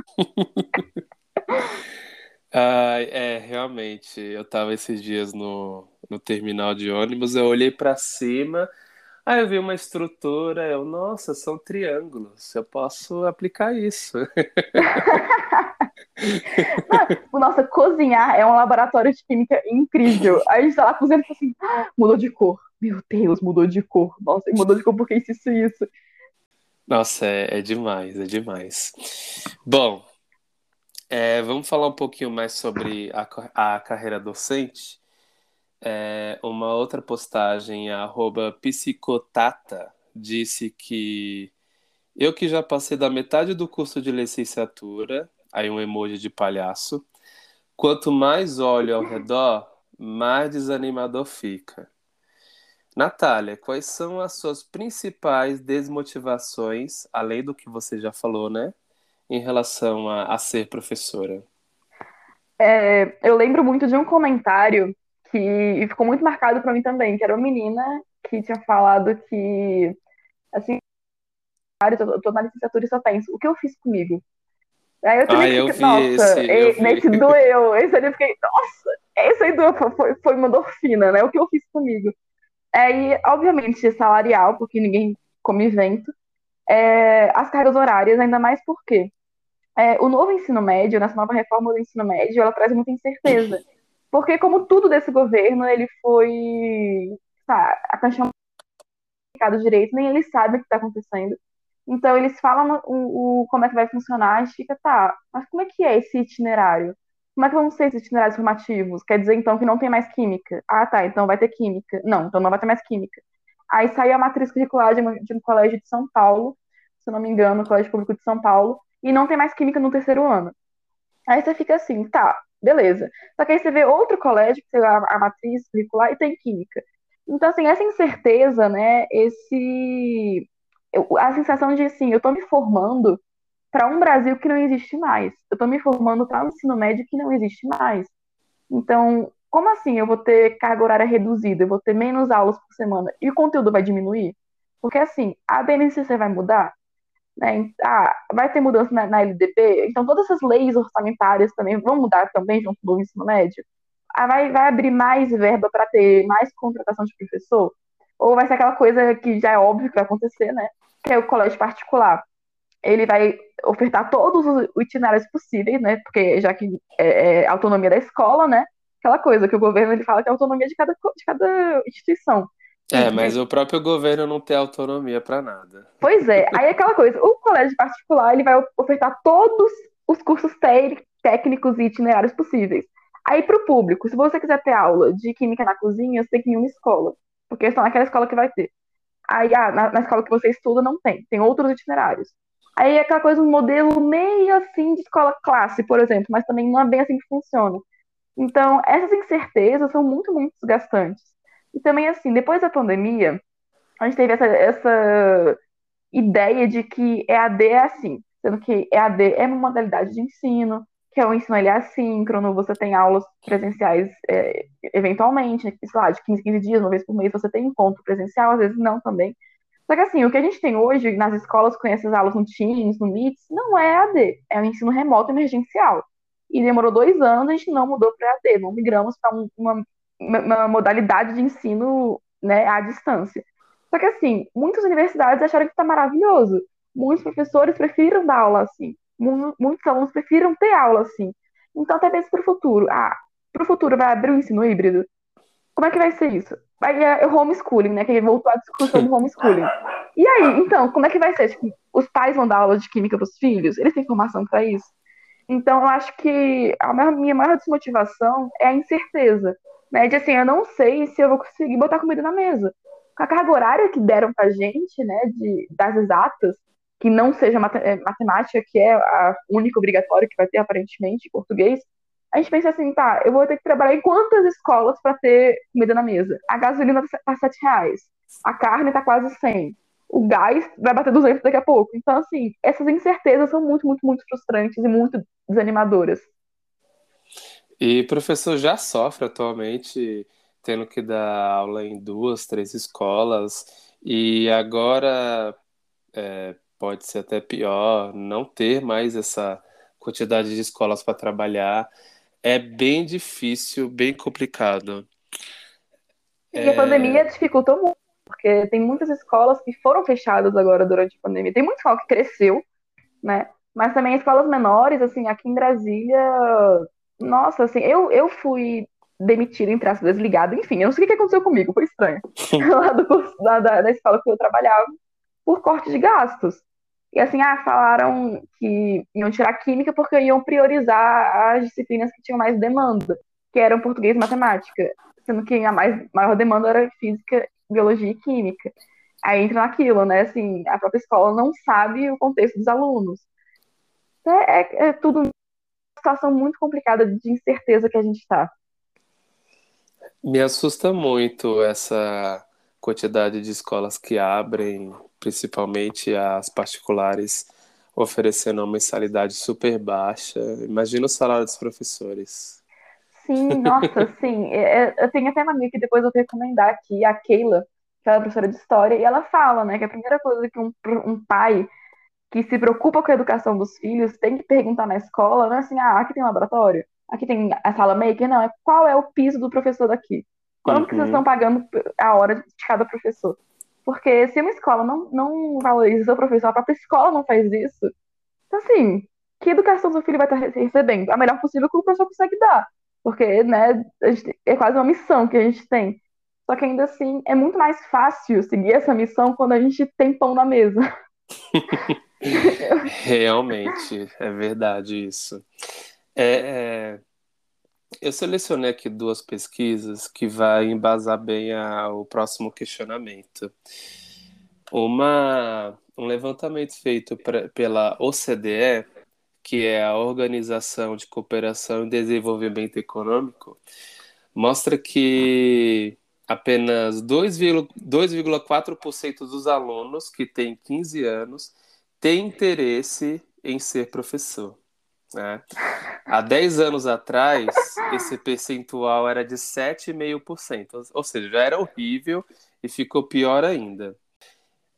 ah, é, realmente. Eu tava esses dias no, no terminal de ônibus, eu olhei para cima, aí eu vi uma estrutura, eu, nossa, são triângulos, eu posso aplicar isso. Nossa, cozinhar é um laboratório de química incrível. A gente tá lá cozinhando assim, ah, mudou de cor. Meu Deus, mudou de cor. Nossa, mudou de cor porque isso, isso, isso. Nossa, é, é demais, é demais. Bom, é, vamos falar um pouquinho mais sobre a, a carreira docente é, uma outra postagem, arroba psicotata, disse que Eu que já passei da metade do curso de licenciatura, aí um emoji de palhaço. Quanto mais olho ao redor, mais desanimador fica. Natália, quais são as suas principais desmotivações, além do que você já falou, né, em relação a, a ser professora? É, eu lembro muito de um comentário que ficou muito marcado para mim também, que era uma menina que tinha falado que, assim, eu tô na licenciatura e só penso, o que eu fiz comigo? Aí eu ah, eu vi nossa, esse, eu nesse vi. doeu, esse aí eu fiquei, nossa, esse aí doeu, foi, foi uma dor fina, né? O que eu fiz comigo? É, e, obviamente, salarial, porque ninguém come vento. É, as cargas horárias, ainda mais porque é, o novo ensino médio, nessa nova reforma do ensino médio, ela traz muita incerteza. Porque, como tudo desse governo, ele foi. Tá, a canchão do direito, nem eles sabem o que está acontecendo. Então, eles falam o, o, como é que vai funcionar, a gente fica, tá, mas como é que é esse itinerário? Como é que vão ser esses itinerários formativos? Quer dizer, então, que não tem mais química. Ah, tá, então vai ter química. Não, então não vai ter mais química. Aí saiu a matriz curricular de, de um colégio de São Paulo, se não me engano, Colégio Público de São Paulo, e não tem mais química no terceiro ano. Aí você fica assim, tá, beleza. Só que aí você vê outro colégio, que saiu a, a matriz curricular, e tem química. Então, assim, essa incerteza, né, esse... A sensação de, assim, eu tô me formando para um Brasil que não existe mais. Eu estou me formando para um ensino médio que não existe mais. Então, como assim eu vou ter carga horária reduzida? Eu vou ter menos aulas por semana e o conteúdo vai diminuir? Porque assim, a BNCC vai mudar? Né? Ah, vai ter mudança na, na LDB? Então, todas essas leis orçamentárias também vão mudar também junto do ensino médio? Ah, vai, vai abrir mais verba para ter mais contratação de professor? Ou vai ser aquela coisa que já é óbvio que vai acontecer, né? Que é o colégio particular ele vai ofertar todos os itinerários possíveis, né? Porque já que é, é autonomia da escola, né? Aquela coisa que o governo ele fala que é autonomia de cada, de cada instituição. É, mas o próprio governo não tem autonomia para nada. Pois é, aí é aquela coisa, o colégio particular ele vai ofertar todos os cursos técnicos e itinerários possíveis. Aí para o público, se você quiser ter aula de química na cozinha, você tem que ir em uma escola, porque só naquela escola que vai ter. Aí ah, na, na escola que você estuda não tem, tem outros itinerários. Aí é aquela coisa, um modelo meio assim de escola classe, por exemplo, mas também não é bem assim que funciona. Então, essas incertezas são muito, muito desgastantes. E também, assim, depois da pandemia, a gente teve essa, essa ideia de que EAD é assim, sendo que EAD é uma modalidade de ensino, que é o ensino ele é assíncrono, você tem aulas presenciais é, eventualmente, sei lá, de 15, 15 dias, uma vez por mês, você tem encontro presencial, às vezes não também. Só que assim, o que a gente tem hoje nas escolas com essas aulas no Teams, no Meet, não é AD, é um ensino remoto emergencial. E demorou dois anos, a gente não mudou para AD, não migramos para uma, uma, modalidade de ensino né, à distância. Só que assim, muitas universidades acharam que está maravilhoso. Muitos professores prefiram dar aula assim. Muitos alunos prefiram ter aula assim. Então, até mesmo para o futuro. Ah, para o futuro vai abrir o ensino híbrido? Como é que vai ser isso? Aí é o homeschooling, né? Que voltou a discussão do homeschooling. E aí, então, como é que vai ser? Tipo, os pais vão dar aula de química para os filhos? Eles têm formação para isso? Então, eu acho que a minha maior desmotivação é a incerteza. Né? De assim, eu não sei se eu vou conseguir botar comida na mesa. Com a carga horária que deram pra gente, né, de, das exatas, que não seja é, matemática, que é a única obrigatória que vai ter aparentemente em português, a gente pensa assim, tá, eu vou ter que trabalhar em quantas escolas para ter comida na mesa? A gasolina tá 7 reais, a carne tá quase 100, o gás vai bater 200 daqui a pouco. Então, assim, essas incertezas são muito, muito, muito frustrantes e muito desanimadoras. E professor já sofre atualmente tendo que dar aula em duas, três escolas, e agora é, pode ser até pior não ter mais essa quantidade de escolas para trabalhar é bem difícil, bem complicado. E é... a pandemia dificultou muito, porque tem muitas escolas que foram fechadas agora durante a pandemia. Tem muita escola que cresceu, né? Mas também escolas menores, assim, aqui em Brasília, nossa, assim, eu, eu fui demitida, em traço desligada, enfim, eu não sei o que aconteceu comigo, foi estranho. Lá do da, da escola que eu trabalhava, por corte de gastos. E assim, ah, falaram que iam tirar química porque iam priorizar as disciplinas que tinham mais demanda, que eram português e matemática, sendo que a mais, maior demanda era física, biologia e química. Aí entra naquilo, né? Assim, a própria escola não sabe o contexto dos alunos. É, é, é tudo uma situação muito complicada de incerteza que a gente está. Me assusta muito essa quantidade de escolas que abrem, principalmente as particulares, oferecendo uma mensalidade super baixa. Imagina o salário dos professores. Sim, nossa, sim. É, é, eu tenho até uma amiga que depois eu vou recomendar aqui, a Keila, que é professora de história, e ela fala, né, que a primeira coisa que um, um pai que se preocupa com a educação dos filhos tem que perguntar na escola, não é assim, ah, aqui tem laboratório, aqui tem a sala maker, não, é qual é o piso do professor daqui? Quanto uhum. que vocês estão pagando a hora de cada professor? Porque se uma escola não, não valoriza o seu professor, a própria escola não faz isso, então assim, que educação seu filho vai estar recebendo? A melhor possível que o professor consegue dar. Porque, né, é quase uma missão que a gente tem. Só que ainda assim, é muito mais fácil seguir essa missão quando a gente tem pão na mesa. Realmente, é verdade isso. É, é, eu selecionei aqui duas pesquisas que vai embasar bem a, o próximo questionamento. Uma, um levantamento feito pra, pela OCDE que é a Organização de Cooperação e Desenvolvimento Econômico, mostra que apenas 2,4% dos alunos que têm 15 anos têm interesse em ser professor. Né? Há 10 anos atrás, esse percentual era de 7,5%, ou seja, já era horrível e ficou pior ainda.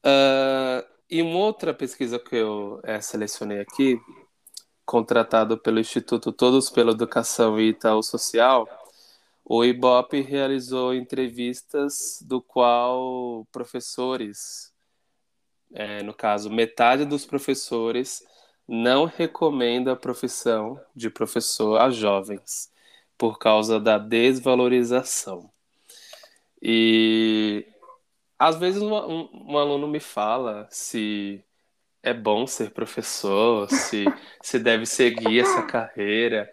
Uh, e uma outra pesquisa que eu é, selecionei aqui contratado pelo Instituto Todos pela Educação e Itaú Social, o IBOP realizou entrevistas do qual professores, é, no caso, metade dos professores não recomenda a profissão de professor a jovens por causa da desvalorização. E às vezes um, um, um aluno me fala se é bom ser professor, se, se deve seguir essa carreira.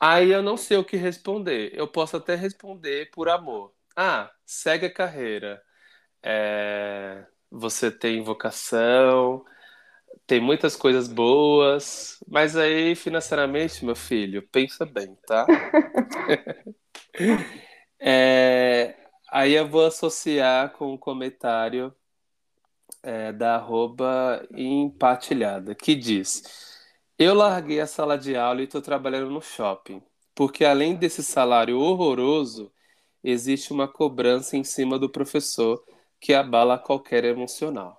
Aí eu não sei o que responder. Eu posso até responder por amor. Ah, segue a carreira. É, você tem vocação, tem muitas coisas boas, mas aí financeiramente, meu filho, pensa bem, tá? é, aí eu vou associar com um comentário é, da arroba empatilhada, que diz: Eu larguei a sala de aula e estou trabalhando no shopping, porque além desse salário horroroso, existe uma cobrança em cima do professor que abala qualquer emocional.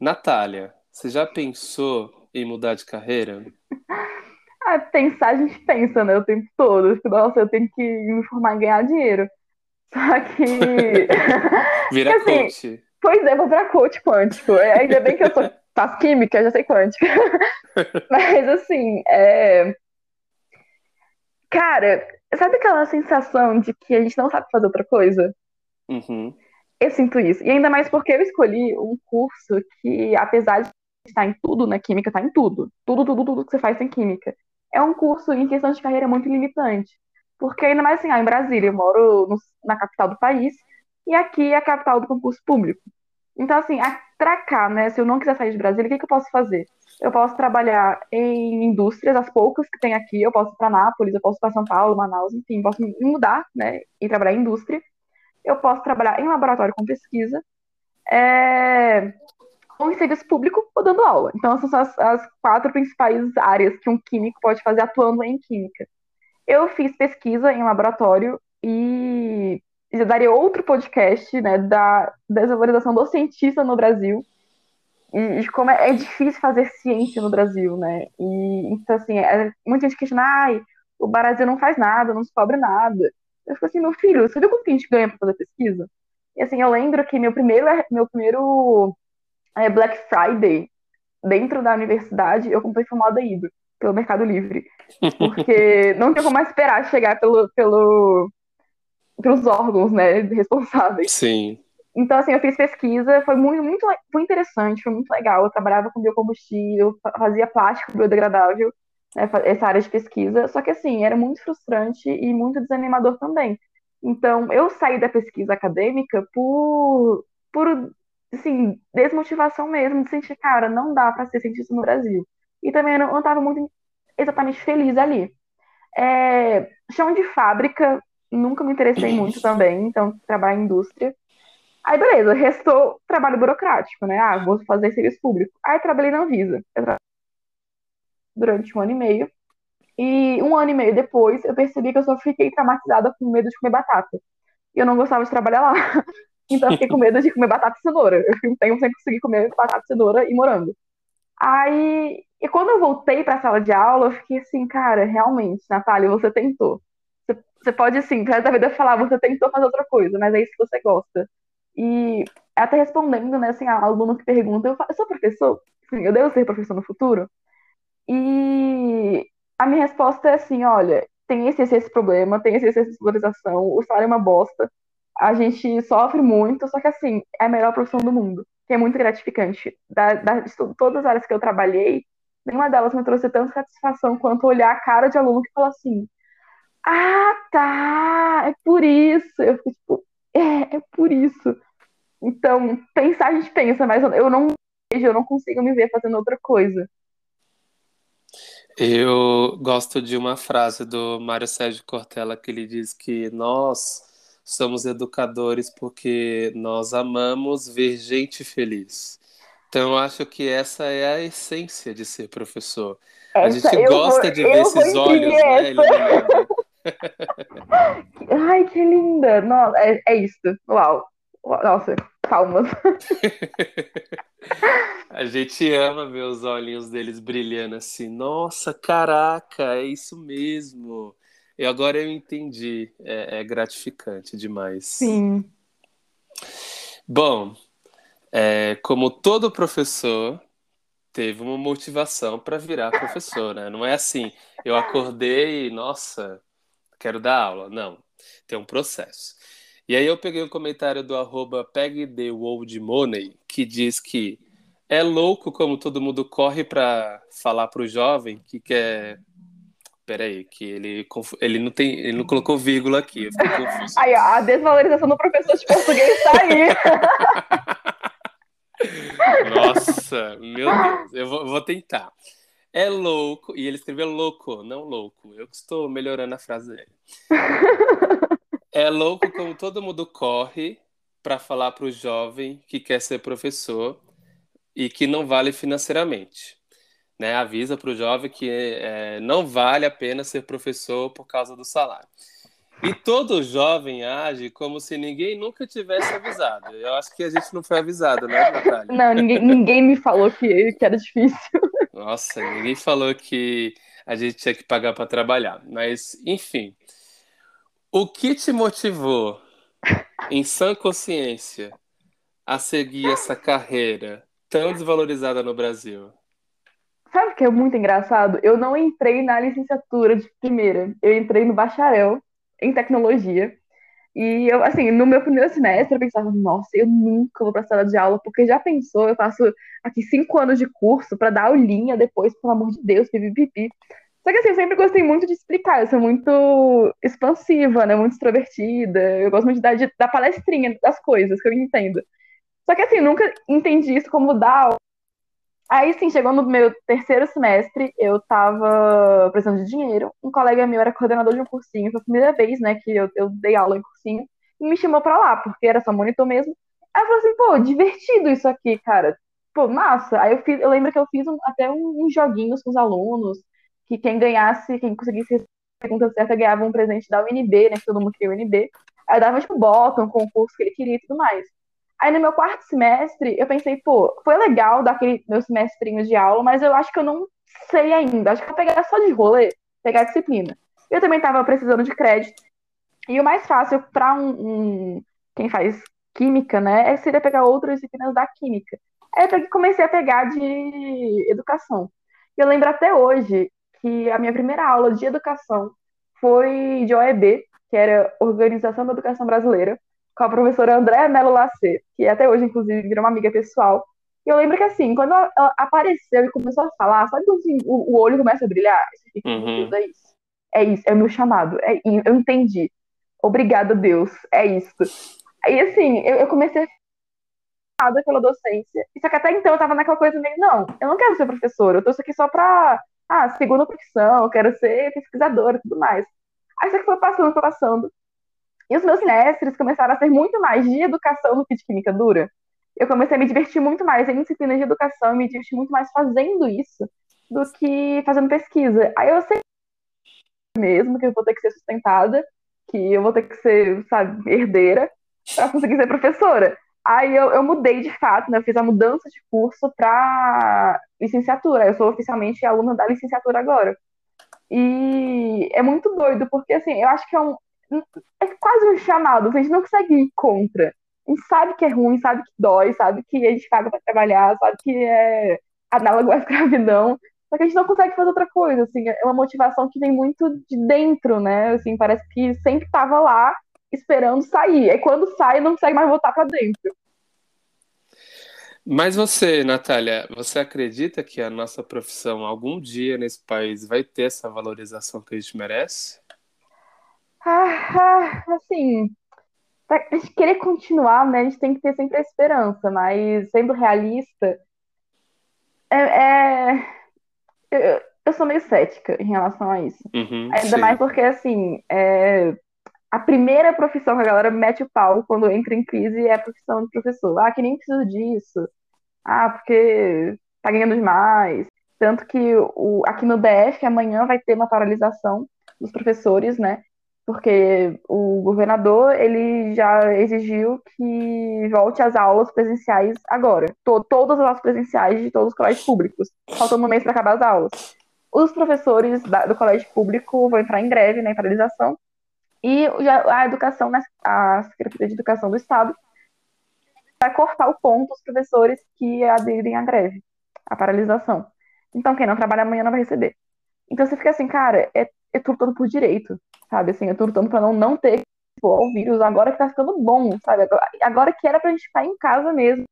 Natália, você já pensou em mudar de carreira? Ah, pensar a gente pensa, né, o tempo todo. Nossa, eu tenho que me formar em ganhar dinheiro. Só que. Vira assim, coach. Pois é, vou virar coach quântico. É, ainda bem que eu sou, faço química, já sei quântica. Mas assim, é... cara, sabe aquela sensação de que a gente não sabe fazer outra coisa? Uhum. Eu sinto isso. E ainda mais porque eu escolhi um curso que, apesar de estar em tudo, né? Química está em tudo. Tudo, tudo, tudo que você faz tem química. É um curso em questão de carreira muito limitante. Porque ainda mais assim, ah, em Brasília, eu moro no, na capital do país, e aqui é a capital do concurso público. Então, assim, para cá, né, se eu não quiser sair de Brasília, o que, que eu posso fazer? Eu posso trabalhar em indústrias, as poucas que tem aqui, eu posso ir para Nápoles, eu posso ir para São Paulo, Manaus, enfim, posso mudar, né, e trabalhar em indústria. Eu posso trabalhar em laboratório com pesquisa, é, ou em serviço público ou dando aula. Então, essas são as, as quatro principais áreas que um químico pode fazer atuando em química. Eu fiz pesquisa em laboratório e já daria outro podcast, né, da desvalorização do cientista no Brasil e, de como é, é, difícil fazer ciência no Brasil, né? E então assim, é, muita gente questiona, ai, o Brasil não faz nada, não descobre nada. Eu fico assim, meu filho, você viu quanto que a gente ganha para fazer pesquisa? E assim, eu lembro que meu primeiro, meu primeiro é, Black Friday dentro da universidade, eu comprei formaldeído pelo Mercado Livre. Porque não tinha como mais esperar chegar pelo, pelo, pelos órgãos, né, responsáveis. Sim. Então, assim, eu fiz pesquisa, foi muito, muito, foi interessante, foi muito legal. Eu trabalhava com biocombustível, fazia plástico biodegradável, né, essa área de pesquisa. Só que, assim, era muito frustrante e muito desanimador também. Então, eu saí da pesquisa acadêmica por, por assim, desmotivação mesmo, de sentir, cara, não dá para ser cientista no Brasil. E também eu não estava muito exatamente feliz ali. É, chão de fábrica, nunca me interessei muito também, então trabalho em indústria. Aí, beleza, restou trabalho burocrático, né? Ah, vou fazer serviço público. Aí, trabalhei na Anvisa. Durante um ano e meio. E um ano e meio depois, eu percebi que eu só fiquei traumatizada com medo de comer batata. E eu não gostava de trabalhar lá. Então, eu fiquei com medo de comer batata e cenoura. Eu fiquei um tempo sem conseguir comer batata, cenoura e morango. Aí, e quando eu voltei para a sala de aula, eu fiquei assim, cara, realmente, Natália, você tentou. Você, você pode, assim, para da vida falar, você tentou fazer outra coisa, mas é isso que você gosta. E até respondendo, né, assim, a aluno que pergunta, eu, falo, eu sou professor? Sim, eu devo ser professor no futuro? E a minha resposta é assim, olha, tem esse, esse, esse problema, tem esse, esse, essa valorização, o salário é uma bosta, a gente sofre muito, só que assim, é a melhor profissão do mundo, que é muito gratificante. Da, da, de todas as áreas que eu trabalhei, nenhuma delas me trouxe tanta satisfação quanto olhar a cara de aluno que fala assim, ah, tá, é por isso. Eu fico tipo, é, é por isso. Então, pensar a gente pensa, mas eu não vejo, eu não consigo me ver fazendo outra coisa. Eu gosto de uma frase do Mário Sérgio Cortella que ele diz que nós somos educadores porque nós amamos ver gente feliz. Então, eu acho que essa é a essência de ser professor. Essa, a gente gosta vou, de ver esses olhos, né, Ai, que linda! Nossa, é, é isso. Uau. Nossa, palmas. A gente ama ver os olhinhos deles brilhando assim. Nossa, caraca, é isso mesmo. E agora eu entendi. É, é gratificante demais. Sim. Bom, é, como todo professor teve uma motivação para virar professor, né? Não é assim, eu acordei e, nossa, quero dar aula. Não, tem um processo. E aí eu peguei um comentário do arroba Money, que diz que é louco como todo mundo corre para falar para o jovem que quer. Peraí, que ele, ele, não tem, ele não colocou vírgula aqui, eu fiquei confuso. Aí, ó, a desvalorização do professor de português tá aí. Nossa, meu Deus, eu vou, vou, tentar. É louco, e ele escreveu louco, não louco. Eu que estou melhorando a frase dele. É louco como todo mundo corre para falar para o jovem que quer ser professor e que não vale financeiramente. Né? Avisa para o jovem que é, não vale a pena ser professor por causa do salário. E todo jovem age como se ninguém nunca tivesse avisado. Eu acho que a gente não foi avisado, né, Natália? Não, ninguém, ninguém me falou que, que era difícil. Nossa, ninguém falou que a gente tinha que pagar para trabalhar. Mas, enfim. O que te motivou, em sã consciência, a seguir essa carreira tão desvalorizada no Brasil? Sabe o que é muito engraçado? Eu não entrei na licenciatura de primeira, eu entrei no bacharel em tecnologia. E eu, assim, no meu primeiro semestre, eu pensava, nossa, eu nunca vou pra sala de aula, porque já pensou, eu faço aqui cinco anos de curso para dar aulinha depois, pelo amor de Deus, pipipipi. Só que assim, eu sempre gostei muito de explicar, eu sou muito expansiva, né? Muito extrovertida. Eu gosto muito de dar, da palestrinha das coisas que eu entendo. Só que assim, nunca entendi isso como dar Aí sim, chegou no meu terceiro semestre, eu tava precisando de dinheiro. Um colega meu era coordenador de um cursinho, foi a primeira vez, né, que eu, eu dei aula em cursinho, e me chamou pra lá, porque era só monitor mesmo. Aí eu falei assim, pô, divertido isso aqui, cara. Pô, massa. Aí eu fiz, eu lembro que eu fiz um, até uns joguinhos com os alunos, que quem ganhasse, quem conseguisse pergunta certa, ganhava um presente da UNB, né? Que todo mundo queria UNB. Aí eu dava, tipo, bota, um concurso que ele queria e tudo mais. Aí no meu quarto semestre, eu pensei, pô, foi legal daquele meu semestrinho de aula, mas eu acho que eu não sei ainda. Acho que eu vou pegar só de rolê, pegar disciplina. Eu também tava precisando de crédito. E o mais fácil para um, um, quem faz química, né, é seria pegar outras disciplinas da química. Aí eu comecei a pegar de educação. E eu lembro até hoje que a minha primeira aula de educação foi de OEB, que era Organização da Educação Brasileira, com a professora Andréa Melo Lacê, que até hoje, inclusive, virou uma amiga pessoal. E eu lembro que, assim, quando ela, apareceu e começou a falar, sabe quando assim, o, o, olho começa a brilhar? Fica, uhum. é isso. É isso, é o meu chamado. É, eu entendi. Obrigada, Deus. É isso. Aí, assim, eu, eu comecei a apaixonada pela docência. Só que até então eu tava naquela coisa meio, não, eu não quero ser professora, eu tô aqui só pra, ah, segunda profissão, eu quero ser pesquisadora e tudo mais. Aí isso que foi passando, foi passando. E os meus semestres começaram a ser muito mais de educação do que de química dura. Eu comecei a me divertir muito mais em disciplinas de educação, me diverti muito mais fazendo isso do que fazendo pesquisa. Aí eu sei mesmo que eu vou ter que ser sustentada, que eu vou ter que ser, sabe, herdeira para conseguir ser professora. Aí eu, eu mudei de fato, né? Eu fiz a mudança de curso para licenciatura. Eu sou oficialmente aluna da licenciatura agora. E é muito doido, porque assim, eu acho que é um. É quase um chamado, a gente não consegue ir contra. A gente sabe que é ruim, sabe que dói, sabe que a gente paga para trabalhar, sabe que é análogo à escravidão, só que a gente não consegue fazer outra coisa, assim, é uma motivação que vem muito de dentro, né? Assim, parece que sempre estava lá esperando sair. Aí quando sai, não consegue mais voltar para dentro. Mas você, Natália, você acredita que a nossa profissão algum dia nesse país vai ter essa valorização que a gente merece? Ah, ah, assim, pra gente querer continuar, né, a gente tem que ter sempre a esperança, mas sendo realista, é, é... Eu, eu, sou meio cética em relação a isso. Uhum, Ainda sim. mais porque, assim, é, a primeira profissão que a galera mete o pau quando entra em crise é a profissão de professor. Ah, que nem preciso disso. Ah, porque tá ganhando demais. Tanto que o, aqui no DF amanhã vai ter uma paralisação dos professores, né? Porque o governador ele já exigiu que volte às aulas presenciais agora. To, todas as aulas presenciais de todos os colégios públicos. Faltando um mês para acabar as aulas. Os professores da, do colégio público vão entrar em greve, né, em paralisação, e a educação, a Secretaria de Educação do Estado vai cortar o ponto os professores que aderem à greve, à paralisação. Então, quem não trabalha amanhã não vai receber. Então, você fica assim, cara, é, é tudo lutando por direito, sabe? Assim, eu tô lutando pra não, não ter o vírus, agora que tá ficando bom, sabe? Agora, agora que era pra gente ficar em casa mesmo,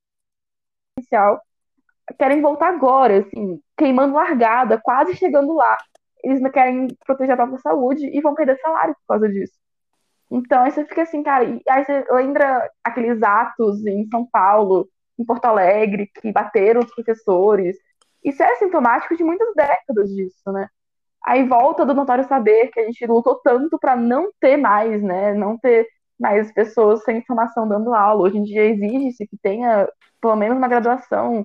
querem voltar agora, assim, queimando largada, quase chegando lá eles não querem proteger a própria saúde e vão perder salário por causa disso. Então, aí você fica assim, cara, e aí você lembra aqueles atos em São Paulo, em Porto Alegre, que bateram os professores. Isso é sintomático de muitas décadas disso, né? Aí volta do notório saber que a gente lutou tanto para não ter mais, né? Não ter mais pessoas sem formação dando aula. Hoje em dia exige-se que tenha pelo menos uma graduação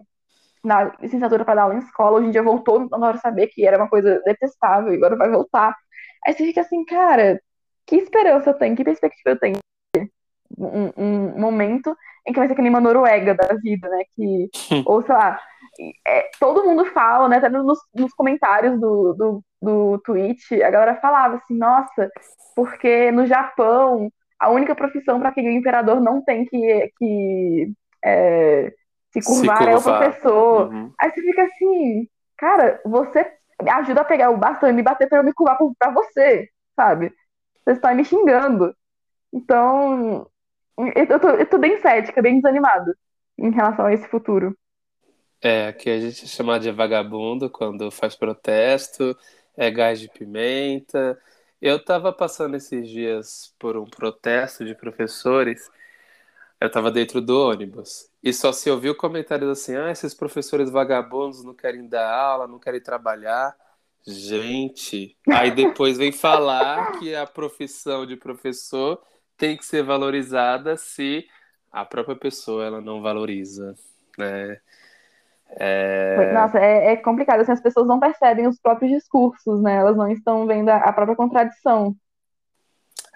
na licenciatura para dar aula em escola, hoje em dia voltou hora de saber que era uma coisa detestável e agora vai voltar. Aí você fica assim, cara, que esperança eu tenho, que perspectiva eu tenho? Um, um momento em que vai ser que nem uma Noruega da vida, né? Que, ou sei lá, é, todo mundo fala, né? Até nos, nos comentários do, do, do tweet, a galera falava assim, nossa, porque no Japão a única profissão para quem o imperador não tem que, que é, se curvar, se curvar. é o professor. Uhum. Aí você fica assim, cara, você ajuda a pegar o bastão e me bater para eu me curvar para você, sabe? Você está me xingando. Então, eu tô, eu tô bem cética, bem desanimada em relação a esse futuro. É, que a gente chama de vagabundo quando faz protesto, é gás de pimenta. Eu estava passando esses dias por um protesto de professores eu estava dentro do ônibus e só se ouviu comentários assim: ah, esses professores vagabundos não querem dar aula, não querem trabalhar. Gente, aí depois vem falar que a profissão de professor tem que ser valorizada se a própria pessoa ela não valoriza, né? É... Nossa, é, é, complicado, assim, as pessoas não percebem os próprios discursos, né? Elas não estão vendo a, a própria contradição.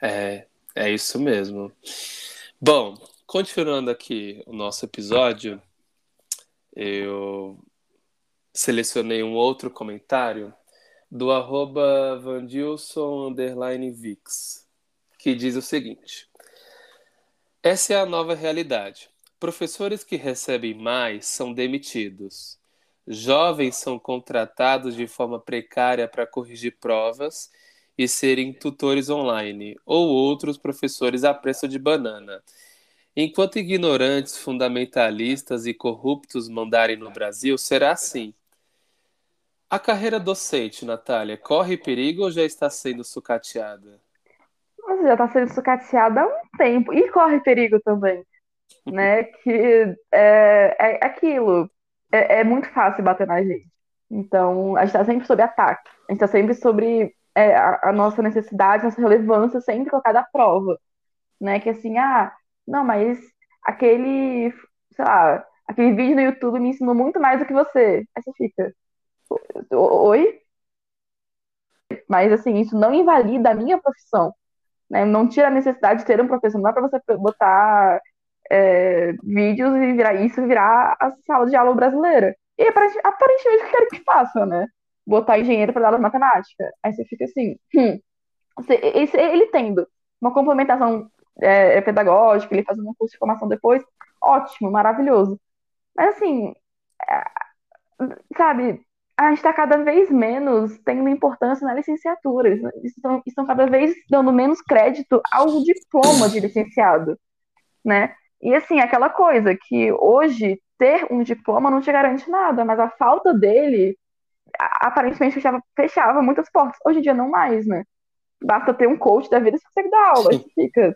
É, é isso mesmo. Bom, Continuando aqui o nosso episódio, eu selecionei um outro comentário do arroba Vix, que diz o seguinte: Essa é a nova realidade. Professores que recebem mais são demitidos. Jovens são contratados de forma precária para corrigir provas e serem tutores online, ou outros professores a preço de banana. Enquanto ignorantes, fundamentalistas e corruptos mandarem no Brasil, será assim. A carreira docente, Natália, corre perigo ou já está sendo sucateada? Mas já está sendo sucateada há um tempo. E corre perigo também. Né? Que é, é aquilo. É, é, muito fácil bater na gente. Então, a gente está sempre sob ataque. A gente está sempre sobre é, a, a, nossa necessidade, nossa relevância sempre colocada à prova. Né? Que assim, ah, não, mas aquele, sei lá, aquele vídeo no YouTube me ensinou muito mais do que você. Você fica, oi? Mas assim, isso não invalida a minha profissão. Né? Não tira a necessidade de ter um professor. Não é para você botar é, vídeos e virar isso virar a sala de aula brasileira. E aparentemente o que quero que faça, né? Botar engenheiro para dar aula de matemática. Aí você fica assim, hum, esse, ele tendo uma complementação é, pedagógica, ele fazendo um curso de formação depois, ótimo, maravilhoso. Mas assim, é, sabe, a gente está cada vez menos tendo importância na licenciatura. Estão, estão cada vez dando menos crédito ao diploma de licenciado, né? E assim, aquela coisa que hoje ter um diploma não te garante nada, mas a falta dele aparentemente fechava, fechava muitas portas. Hoje em dia não mais, né? Basta ter um coach da vida e você consegue dar aula. Sim. Fica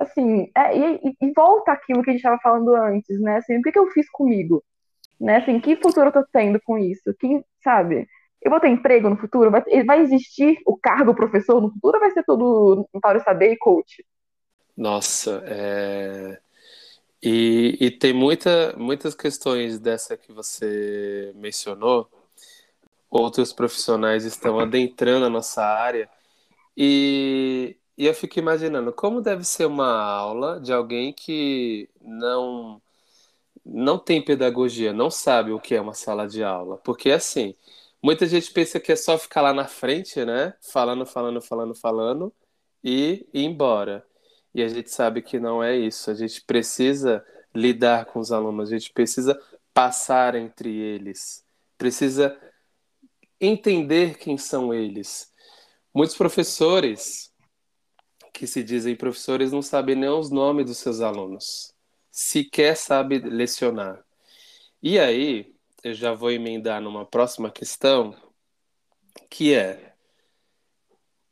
assim, é, e, e, volta aquilo que a gente estava falando antes, né? Assim, o que, que eu fiz comigo? Né? Assim, que futuro eu tô tendo com isso? Quem, sabe? Eu vou ter emprego no futuro? Vai, vai existir o cargo professor no futuro ou vai ser tudo para saber e coach? Nossa, é... E, e tem muita, muitas questões dessa que você mencionou. Outros profissionais estão adentrando a nossa área e, e eu fico imaginando como deve ser uma aula de alguém que não não tem pedagogia, não sabe o que é uma sala de aula. Porque assim, muita gente pensa que é só ficar lá na frente, né? Falando, falando, falando, falando e ir embora. E a gente sabe que não é isso. A gente precisa lidar com os alunos, a gente precisa passar entre eles, precisa entender quem são eles. Muitos professores que se dizem professores não sabem nem os nomes dos seus alunos, sequer sabe lecionar. E aí, eu já vou emendar numa próxima questão, que é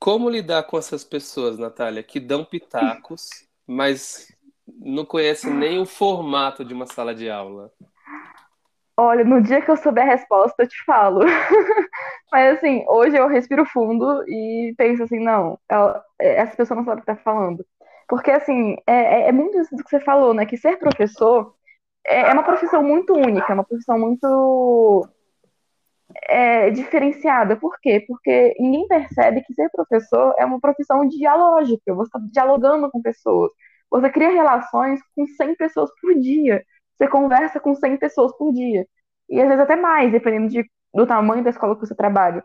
como lidar com essas pessoas, Natália, que dão pitacos, mas não conhecem nem o formato de uma sala de aula? Olha, no dia que eu souber a resposta, eu te falo. Mas assim, hoje eu respiro fundo e penso assim, não, ela, é, essa pessoa não sabe o que está falando. Porque assim, é, é, é, muito isso que você falou, né? Que ser professor é, é uma profissão muito única, é uma profissão muito é, diferenciada. Por quê? Porque ninguém percebe que ser professor é uma profissão dialógica. Você está dialogando com pessoas. Você cria relações com 100 pessoas por dia. Você conversa com 100 pessoas por dia. E às vezes até mais, dependendo de, do tamanho da escola que você trabalha.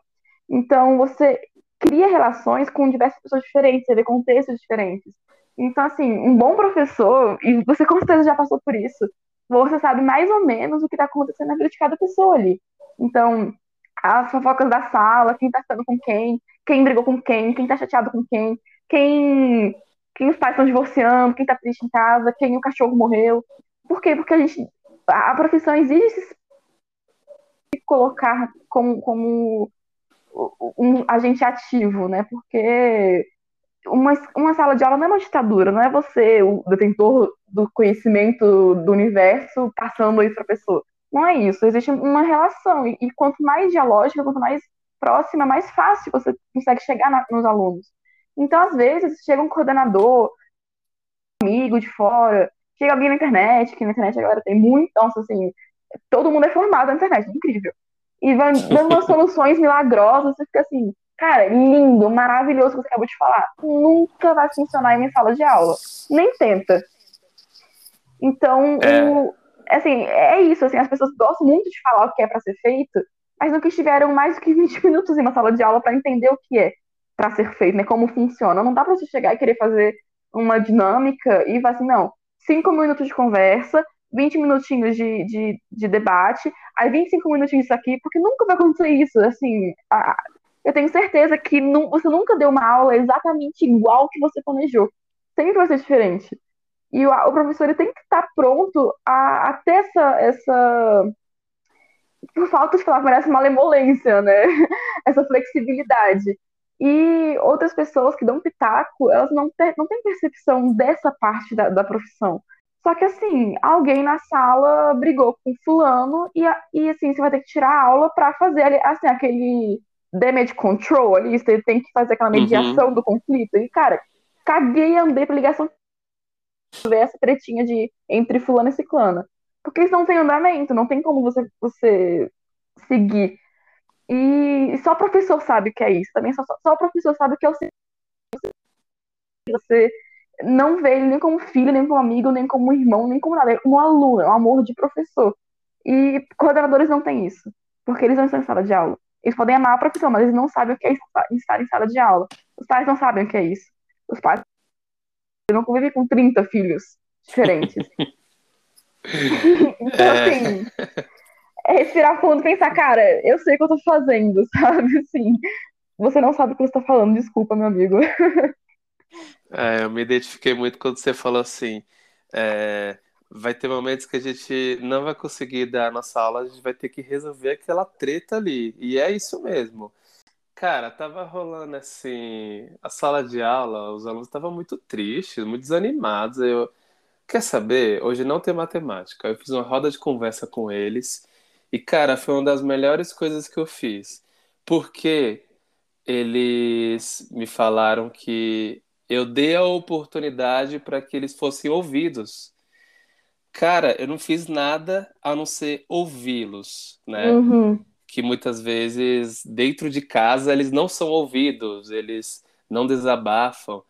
Então, você cria relações com diversas pessoas diferentes, você vê contextos diferentes. Então, assim, um bom professor, e você com certeza já passou por isso, você sabe mais ou menos o que está acontecendo na vida de cada pessoa ali. Então, as fofocas da sala, quem tá ficando com quem, quem brigou com quem, quem tá chateado com quem, quem, quem os pais estão divorciando, quem tá triste em casa, quem o cachorro morreu. Por quê? Porque a gente. A profissão exige se colocar como, como um agente ativo, né? Porque uma, uma sala de aula não é uma ditadura, não é você, o detentor do conhecimento do universo, passando isso para a pessoa. Não é isso, existe uma relação. E, e, quanto mais dialógica, quanto mais próxima, mais fácil você consegue chegar na, nos alunos. Então, às vezes, chega um coordenador, um amigo de fora, chega alguém na internet, que na internet agora tem muito, nossa, assim, todo mundo é formado na internet, incrível. E vai dando umas soluções milagrosas, você fica assim, cara, lindo, maravilhoso que você acabou de falar. Nunca vai funcionar em minha sala de aula. Nem tenta. Então, é. o, assim, é isso, assim, as pessoas gostam muito de falar o que é para ser feito, mas nunca estiveram mais do que 20 minutos em uma sala de aula para entender o que é para ser feito, né, como funciona. Não dá para você chegar e querer fazer uma dinâmica e falar assim, não, 5 minutos de conversa, 20 minutinhos de, de, de, debate, aí 25 minutinhos disso aqui, porque nunca vai acontecer isso, assim, a, eu tenho certeza que não, você nunca deu uma aula exatamente igual que você planejou. Sempre vai ser diferente. E o, o professor tem que estar pronto a, a ter essa, essa. Por falta de falar, parece malemolência, né? essa flexibilidade. E outras pessoas que dão pitaco, elas não, ter, não têm percepção dessa parte da, da profissão. Só que assim, alguém na sala brigou com fulano e, e assim, você vai ter que tirar a aula para fazer assim, aquele damage control ali, você tem que fazer aquela uhum. mediação uhum. do conflito. E, cara, caguei e andei pra ligação ver essa tretinha de entre fulano e ciclana. Porque isso não tem andamento, não tem como você, você seguir. E só o professor sabe o que é isso. Também só, só o professor sabe o que é o você não vê ele nem como filho, nem como amigo, nem como irmão, nem como nada. É como aluno, é um amor de professor. E coordenadores não têm isso, porque eles não estão em sala de aula. Eles podem amar a profissão, mas eles não sabem o que é estar em sala de aula. Os pais não sabem o que é isso. Os pais não convivem com 30 filhos diferentes. então, é... assim, é respirar fundo e pensar, cara, eu sei o que eu tô fazendo, sabe? Assim, você não sabe o que você tá falando, desculpa, meu amigo. É, eu me identifiquei muito quando você falou assim. É, vai ter momentos que a gente não vai conseguir dar a nossa aula, a gente vai ter que resolver aquela treta ali. E é isso mesmo. Cara, tava rolando assim, a sala de aula, os alunos estavam muito tristes, muito desanimados. Eu, quer saber? Hoje não tem matemática. Eu fiz uma roda de conversa com eles e, cara, foi uma das melhores coisas que eu fiz. Porque eles me falaram que eu dei a oportunidade para que eles fossem ouvidos. Cara, eu não fiz nada a não ser ouvi-los, né? Uhum. Que muitas vezes, dentro de casa, eles não são ouvidos, eles não desabafam.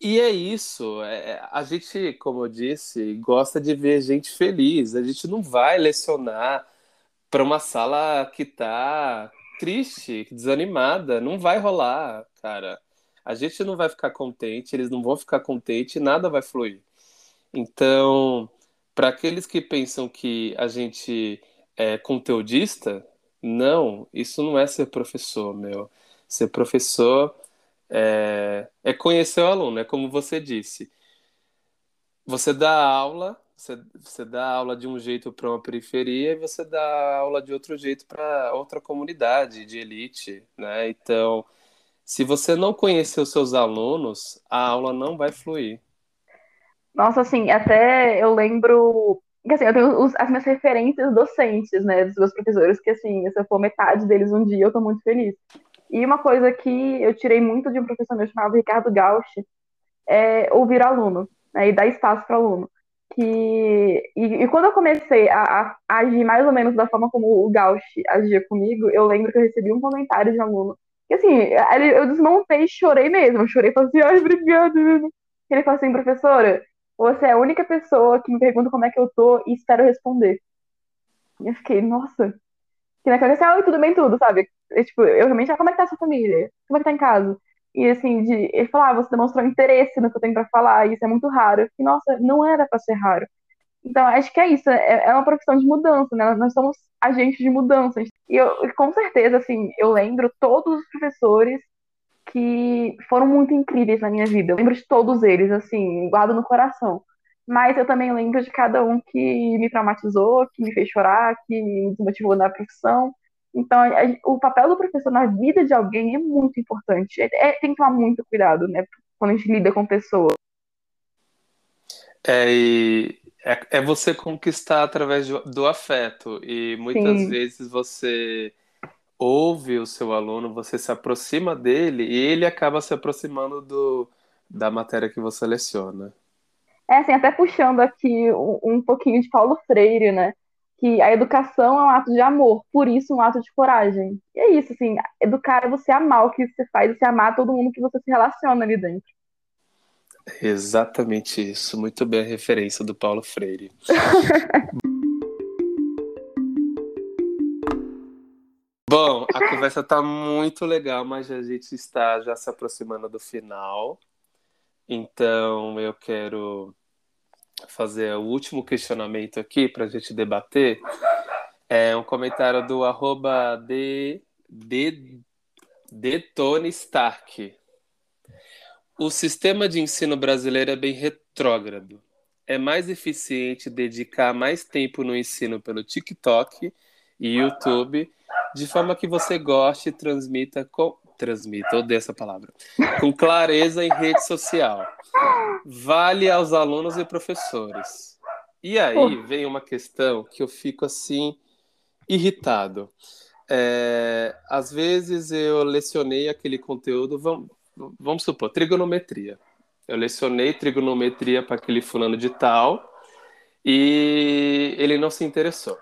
E é isso. É, é a gente, como eu disse, gosta de ver gente feliz. A gente não vai lecionar para uma sala que está triste, desanimada. Não vai rolar, cara a gente não vai ficar contente, eles não vão ficar contentes, nada vai fluir. Então, para aqueles que pensam que a gente é conteudista, não, isso não é ser professor, meu. Ser professor é, é conhecer o aluno, é como você disse. Você dá aula, você, você dá aula de um jeito para uma periferia e você dá aula de outro jeito para outra comunidade de elite, né? Então, se você não conhecer os seus alunos, a aula não vai fluir. Nossa, assim, até eu lembro. Assim, eu tenho os, as minhas referências docentes, né, dos meus professores, que, assim, se eu for metade deles um dia, eu tô muito feliz. E uma coisa que eu tirei muito de um professor meu chamado Ricardo Gauch é ouvir aluno, né, e dar espaço para aluno. Que, e, e, quando eu comecei a, a, agir mais ou menos da forma como o Gauch agia comigo, eu lembro que eu recebi um comentário de um aluno e assim, eu desmontei e chorei mesmo. Eu chorei e falei assim, ai, obrigada. Ele falou assim, professora, você é a única pessoa que me pergunta como é que eu tô e espero responder. E eu fiquei, nossa. Que na cabeça, ai, tudo bem, tudo, sabe? Eu, tipo, eu realmente, ah, como é que tá a sua família? Como é que tá em casa? E assim, de, ele falou, ah, você demonstrou interesse no que eu tenho pra falar, e isso é muito raro. E, nossa, não era pra ser raro. Então, acho que é isso, é, é uma profissão de mudança, né? Nós somos agentes de mudança. E eu, com certeza, assim, eu lembro todos os professores que foram muito incríveis na minha vida. Eu lembro de todos eles, assim, guardo no coração. Mas eu também lembro de cada um que me traumatizou, que me fez chorar, que me desmotivou na profissão. Então, o papel do professor na vida de alguém é muito importante. É, é, tem que tomar muito cuidado, né? Quando a gente lida com pessoas. É, e é, é você conquistar através do, do afeto. E muitas Sim. vezes você ouve o seu aluno, você se aproxima dele e ele acaba se aproximando do, da matéria que você leciona. É, assim, até puxando aqui um, um pouquinho de Paulo Freire, né? Que a educação é um ato de amor, por isso um ato de coragem. E é isso, assim, educar é você amar o que você faz, você amar todo mundo que você se relaciona ali dentro. Exatamente isso. Muito bem a referência do Paulo Freire. Bom, a conversa está muito legal, mas a gente está já se aproximando do final. Então eu quero fazer o último questionamento aqui para a gente debater. É um comentário do arroba de, de, de Tony Stark. O sistema de ensino brasileiro é bem retrógrado. É mais eficiente dedicar mais tempo no ensino pelo TikTok e YouTube, de forma que você goste e transmita com, transmita, odeio essa palavra, com clareza em rede social. Vale aos alunos e professores. E aí vem uma questão que eu fico assim irritado. É, às vezes eu lecionei aquele conteúdo, vamos, vamos supor, trigonometria. Eu lecionei trigonometria para aquele fulano de tal e ele não se interessou.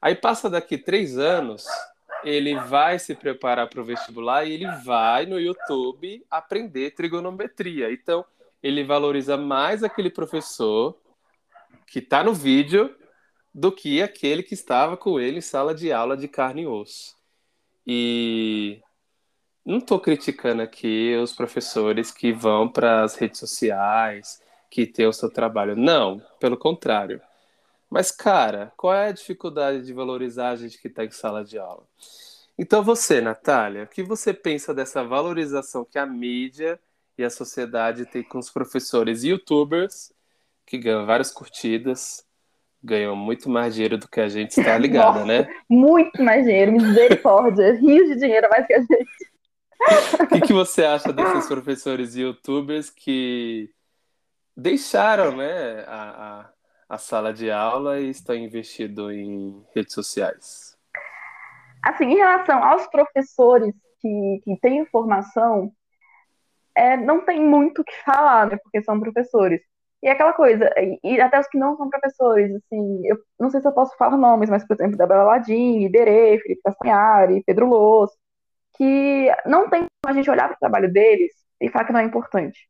Aí passa daqui três anos, ele vai se preparar para o vestibular e ele vai no YouTube aprender trigonometria. Então, ele valoriza mais aquele professor que está no vídeo do que aquele que estava com ele em sala de aula de carne e osso. E não estou criticando aqui os professores que vão para as redes sociais, que têm o seu trabalho. Não, pelo contrário. Mas, cara, qual é a dificuldade de valorizar a gente que está em sala de aula? Então, você, Natália, o que você pensa dessa valorização que a mídia e a sociedade tem com os professores youtubers que ganham várias curtidas, ganham muito mais dinheiro do que a gente está ligada, Nossa, né? Muito mais dinheiro, misericórdia, rios de dinheiro a mais que a gente. O que, que você acha desses professores youtubers que deixaram né, a, a a sala de aula e está investido em redes sociais? Assim, em relação aos professores que, que têm formação, é, não tem muito o que falar, né? Porque são professores. E é aquela coisa, e, até os que não são professores, assim, eu não sei se eu posso falar nomes, mas, por exemplo, Bela Ladim, Iberê, Felipe Castanhari, Pedro Loss, que não tem como a gente olhar para o trabalho deles e falar que não é importante.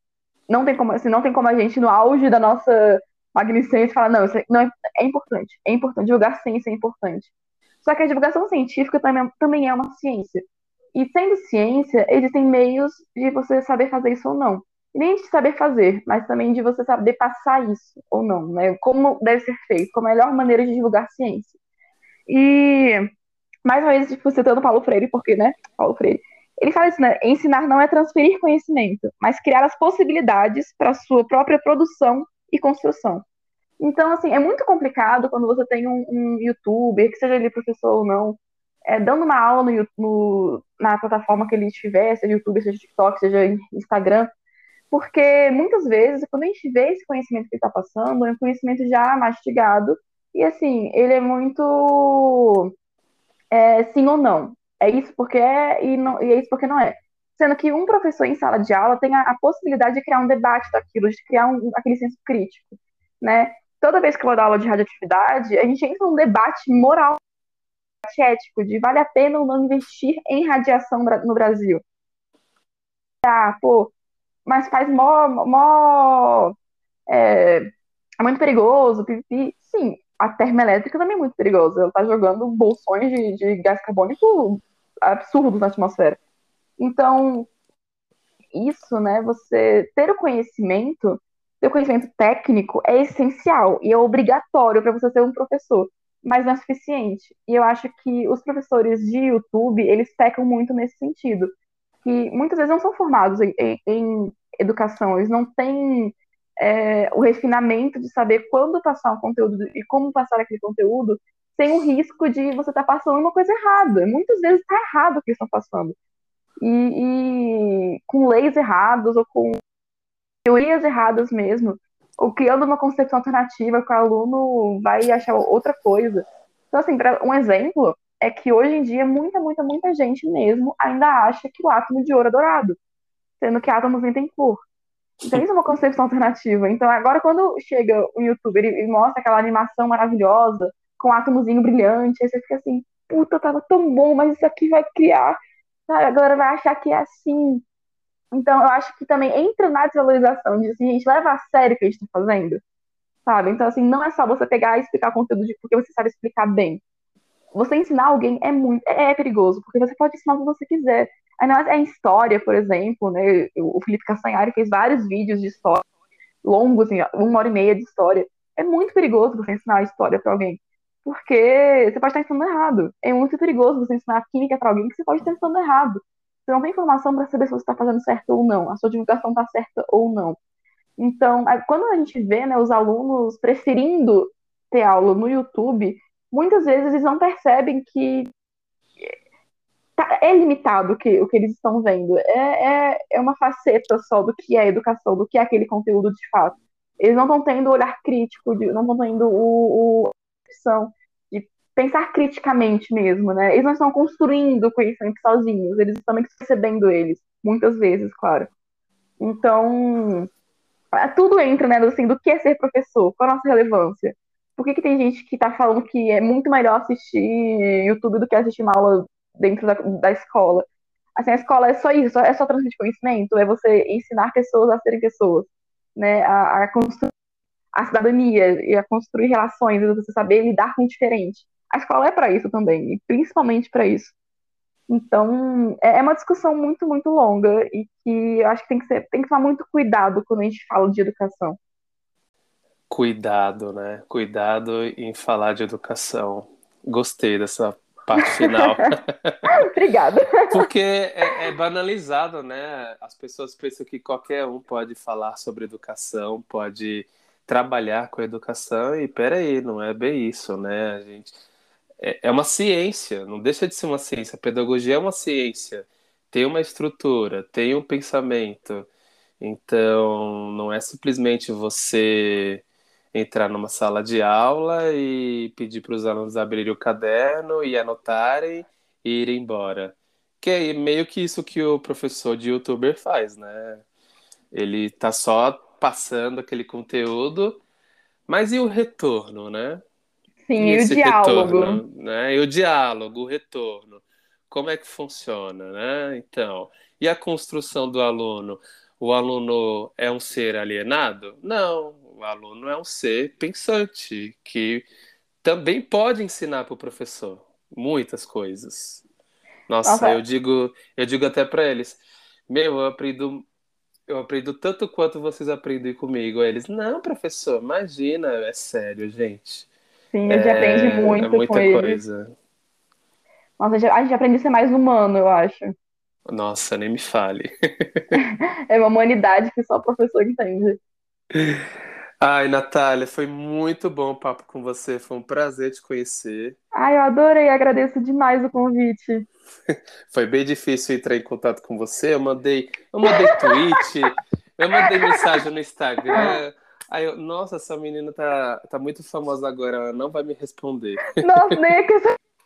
Não tem como, assim, não tem como a gente, no auge da nossa magnicência fala, não, isso não é, é, importante, é importante, divulgar ciência é importante. Só que a divulgação científica também, também é uma ciência. E sendo ciência, existem meios de você saber fazer isso ou não. E nem de saber fazer, mas também de você saber passar isso ou não, né? Como deve ser feito, como a melhor maneira de divulgar ciência. E, mais uma vez, tipo, citando Paulo Freire, porque, né, Paulo Freire, ele fala isso, né? Ensinar não é transferir conhecimento, mas criar as possibilidades para a sua própria produção e construção. Então, assim, é muito complicado quando você tem um, um youtuber, que seja ele professor ou não, é, dando uma aula no, no, na plataforma que ele estiver, seja YouTube, seja TikTok, seja Instagram, porque muitas vezes, quando a gente vê esse conhecimento que está passando, é um conhecimento já mastigado, e assim, ele é muito é, sim ou não. É isso porque é e, não, e é isso porque não é sendo que um professor em sala de aula tem a, a possibilidade de criar um debate daquilo, de criar um, aquele senso crítico, né? Toda vez que eu vou dar aula de radioatividade, a gente entra num debate moral, ético, de vale a pena ou não investir em radiação no Brasil. Ah, pô, mas faz mó, mó é, é muito perigoso, pipi. Sim, a termoelétrica também é muito perigosa. Ela tá jogando bolsões de, de gás carbônico absurdos na atmosfera. Então, isso, né, você ter o conhecimento, o conhecimento técnico é essencial e é obrigatório para você ser um professor, mas não é suficiente. E eu acho que os professores de YouTube, eles pecam muito nesse sentido, que muitas vezes não são formados em, em, em educação, eles não têm é, o refinamento de saber quando passar um conteúdo e como passar aquele conteúdo sem o risco de você estar tá passando uma coisa errada. Muitas vezes está errado o que estão passando e, e com leis errados ou com teorias erradas mesmo, ou criando uma concepção alternativa que o aluno vai achar outra coisa. Então, assim, um exemplo é que hoje em dia muita, muita, muita gente mesmo ainda acha que o átomo de ouro é dourado, sendo que átomos nem tem cor. Então, isso é uma concepção alternativa. Então, agora, quando chega um youtuber e mostra aquela animação maravilhosa, com um átomozinho brilhante, aí você fica assim, puta, tava tão bom, mas isso aqui vai criar sabe? A galera vai achar que é assim. Então, eu acho que também entra na desvalorização de assim, gente leva a sério o que a gente está fazendo, sabe? Então, assim, não é só você pegar e explicar conteúdo de porque você sabe explicar bem. Você ensinar alguém é muito, é, é perigoso, porque você pode ensinar o que você quiser. Ainda é história, por exemplo, né? O Felipe Castanhari fez vários vídeos de história longos, assim, uma hora e meia de história. É muito perigoso você ensinar a história para alguém. Porque você pode estar ensinando errado. É muito perigoso você ensinar química para alguém que você pode estar ensinando errado. Você não tem informação para saber se você está fazendo certo ou não, a sua divulgação está certa ou não. Então, quando a gente vê né, os alunos preferindo ter aula no YouTube, muitas vezes eles não percebem que tá, é limitado o que, o que eles estão vendo. É, é, é uma faceta só do que é educação, do que é aquele conteúdo de fato. Eles não estão tendo o olhar crítico, não estão tendo o, o, a pensar criticamente mesmo, né? Eles não estão construindo conhecimento sozinhos, eles estão recebendo eles, muitas vezes, claro. Então, é, tudo entra, né, assim, do que é ser professor, qual a nossa relevância. Por que, que tem gente que está falando que é muito melhor assistir YouTube do que assistir uma aula dentro da, da escola? Assim, a escola é só isso, é só transmitir conhecimento, é você ensinar pessoas a serem pessoas, né, a, a construir a cidadania e a construir relações, você saber lidar com o diferente. A escola é para isso também, e principalmente para isso. Então, é, é uma discussão muito, muito longa e que eu acho que tem que, ser, tem que tomar muito cuidado quando a gente fala de educação. Cuidado, né? Cuidado em falar de educação. Gostei dessa parte final. Obrigada. Porque é, é, banalizado, né? As pessoas pensam que qualquer um pode falar sobre educação, pode trabalhar com educação, e peraí, não é bem isso, né? A gente é, é uma ciência, não deixa de ser uma ciência. A pedagogia é uma ciência, tem uma estrutura, tem um pensamento. Então, não é simplesmente você entrar numa sala de aula e pedir para os alunos abrirem o caderno e anotarem e ir embora. Que é meio que isso que o professor de youtuber faz, né? Ele tá só passando aquele conteúdo, mas e o retorno, né? Sim, e o diálogo. Retorno, né? E o diálogo, o retorno. Como é que funciona, né? Então, e a construção do aluno? O aluno é um ser alienado? Não, o aluno é um ser pensante que também pode ensinar para o professor muitas coisas. Nossa, Nossa. eu digo, eu digo até para eles, meu, eu aprendo eu aprendo tanto quanto vocês aprendem comigo. Eles, não, professor, imagina, é sério, gente. Sim, a gente é, aprende muito é muita com coisa. Eles. Nossa, a gente aprende a ser mais humano, eu acho. Nossa, nem me fale. é uma humanidade que só o professor entende. Ai, Natália, foi muito bom o papo com você. Foi um prazer te conhecer. Ai, eu adorei, agradeço demais o convite. foi bem difícil entrar em contato com você. Eu mandei, eu mandei tweet, eu mandei mensagem no Instagram. Aí eu, nossa, essa menina tá, tá muito famosa agora, ela não vai me responder. Nossa, nem é que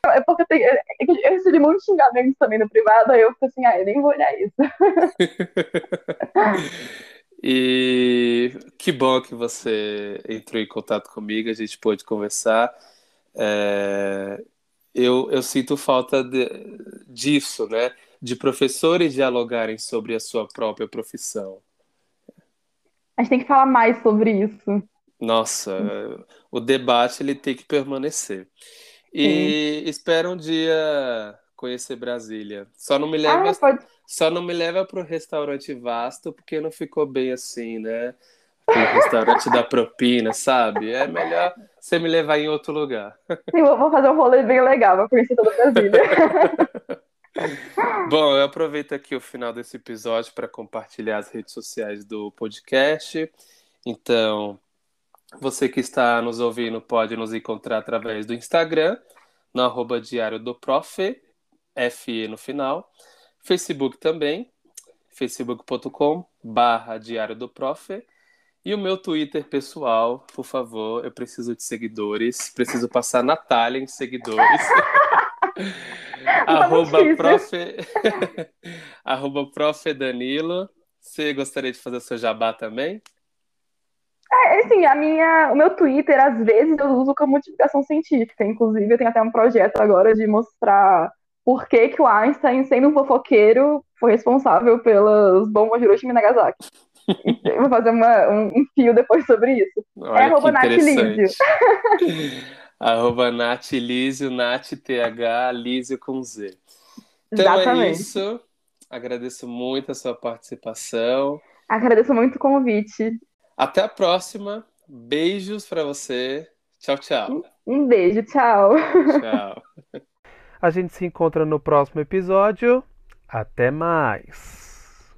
é porque tem, é eu recebi muitos xingamentos também no privado, aí eu fico assim, ah, eu nem vou olhar isso. e que bom que você entrou em contato comigo, a gente pôde conversar. É, eu, eu sinto falta de, disso, né? De professores dialogarem sobre a sua própria profissão. A gente tem que falar mais sobre isso. Nossa, o debate ele tem que permanecer. E Sim. espero um dia conhecer Brasília. Só não me leva, ah, pode... só não me leva para o restaurante vasto porque não ficou bem assim, né? O restaurante da propina, sabe? É melhor você me levar em outro lugar. Sim, vou fazer um rolê bem legal, vou conhecer toda Brasília. Bom, eu aproveito aqui o final desse episódio para compartilhar as redes sociais do podcast. Então, você que está nos ouvindo pode nos encontrar através do Instagram, no arroba diário do Prof, FE no final. Facebook também, facebook.com barra diário do Prof. E o meu Twitter pessoal, por favor, eu preciso de seguidores, preciso passar Natália em seguidores. arroba, prof... arroba prof Danilo. Você gostaria de fazer seu jabá também? É, assim, a minha, o meu Twitter, às vezes, eu uso como divulgação científica. Inclusive, eu tenho até um projeto agora de mostrar por que, que o Einstein, sendo um fofoqueiro, foi responsável pelas bombas de Hiroshima e Nagasaki. vou fazer uma, um, um, fio depois sobre isso. Olha é arroba Natilísio. arroba Natilísio, Nat, TH, Lísio com Z. Então é Exatamente. é isso. Agradeço muito a sua participação. Agradeço muito o convite. Até a próxima. Beijos para você. Tchau, tchau. Um beijo, tchau. Tchau. A gente se encontra no próximo episódio. Até mais.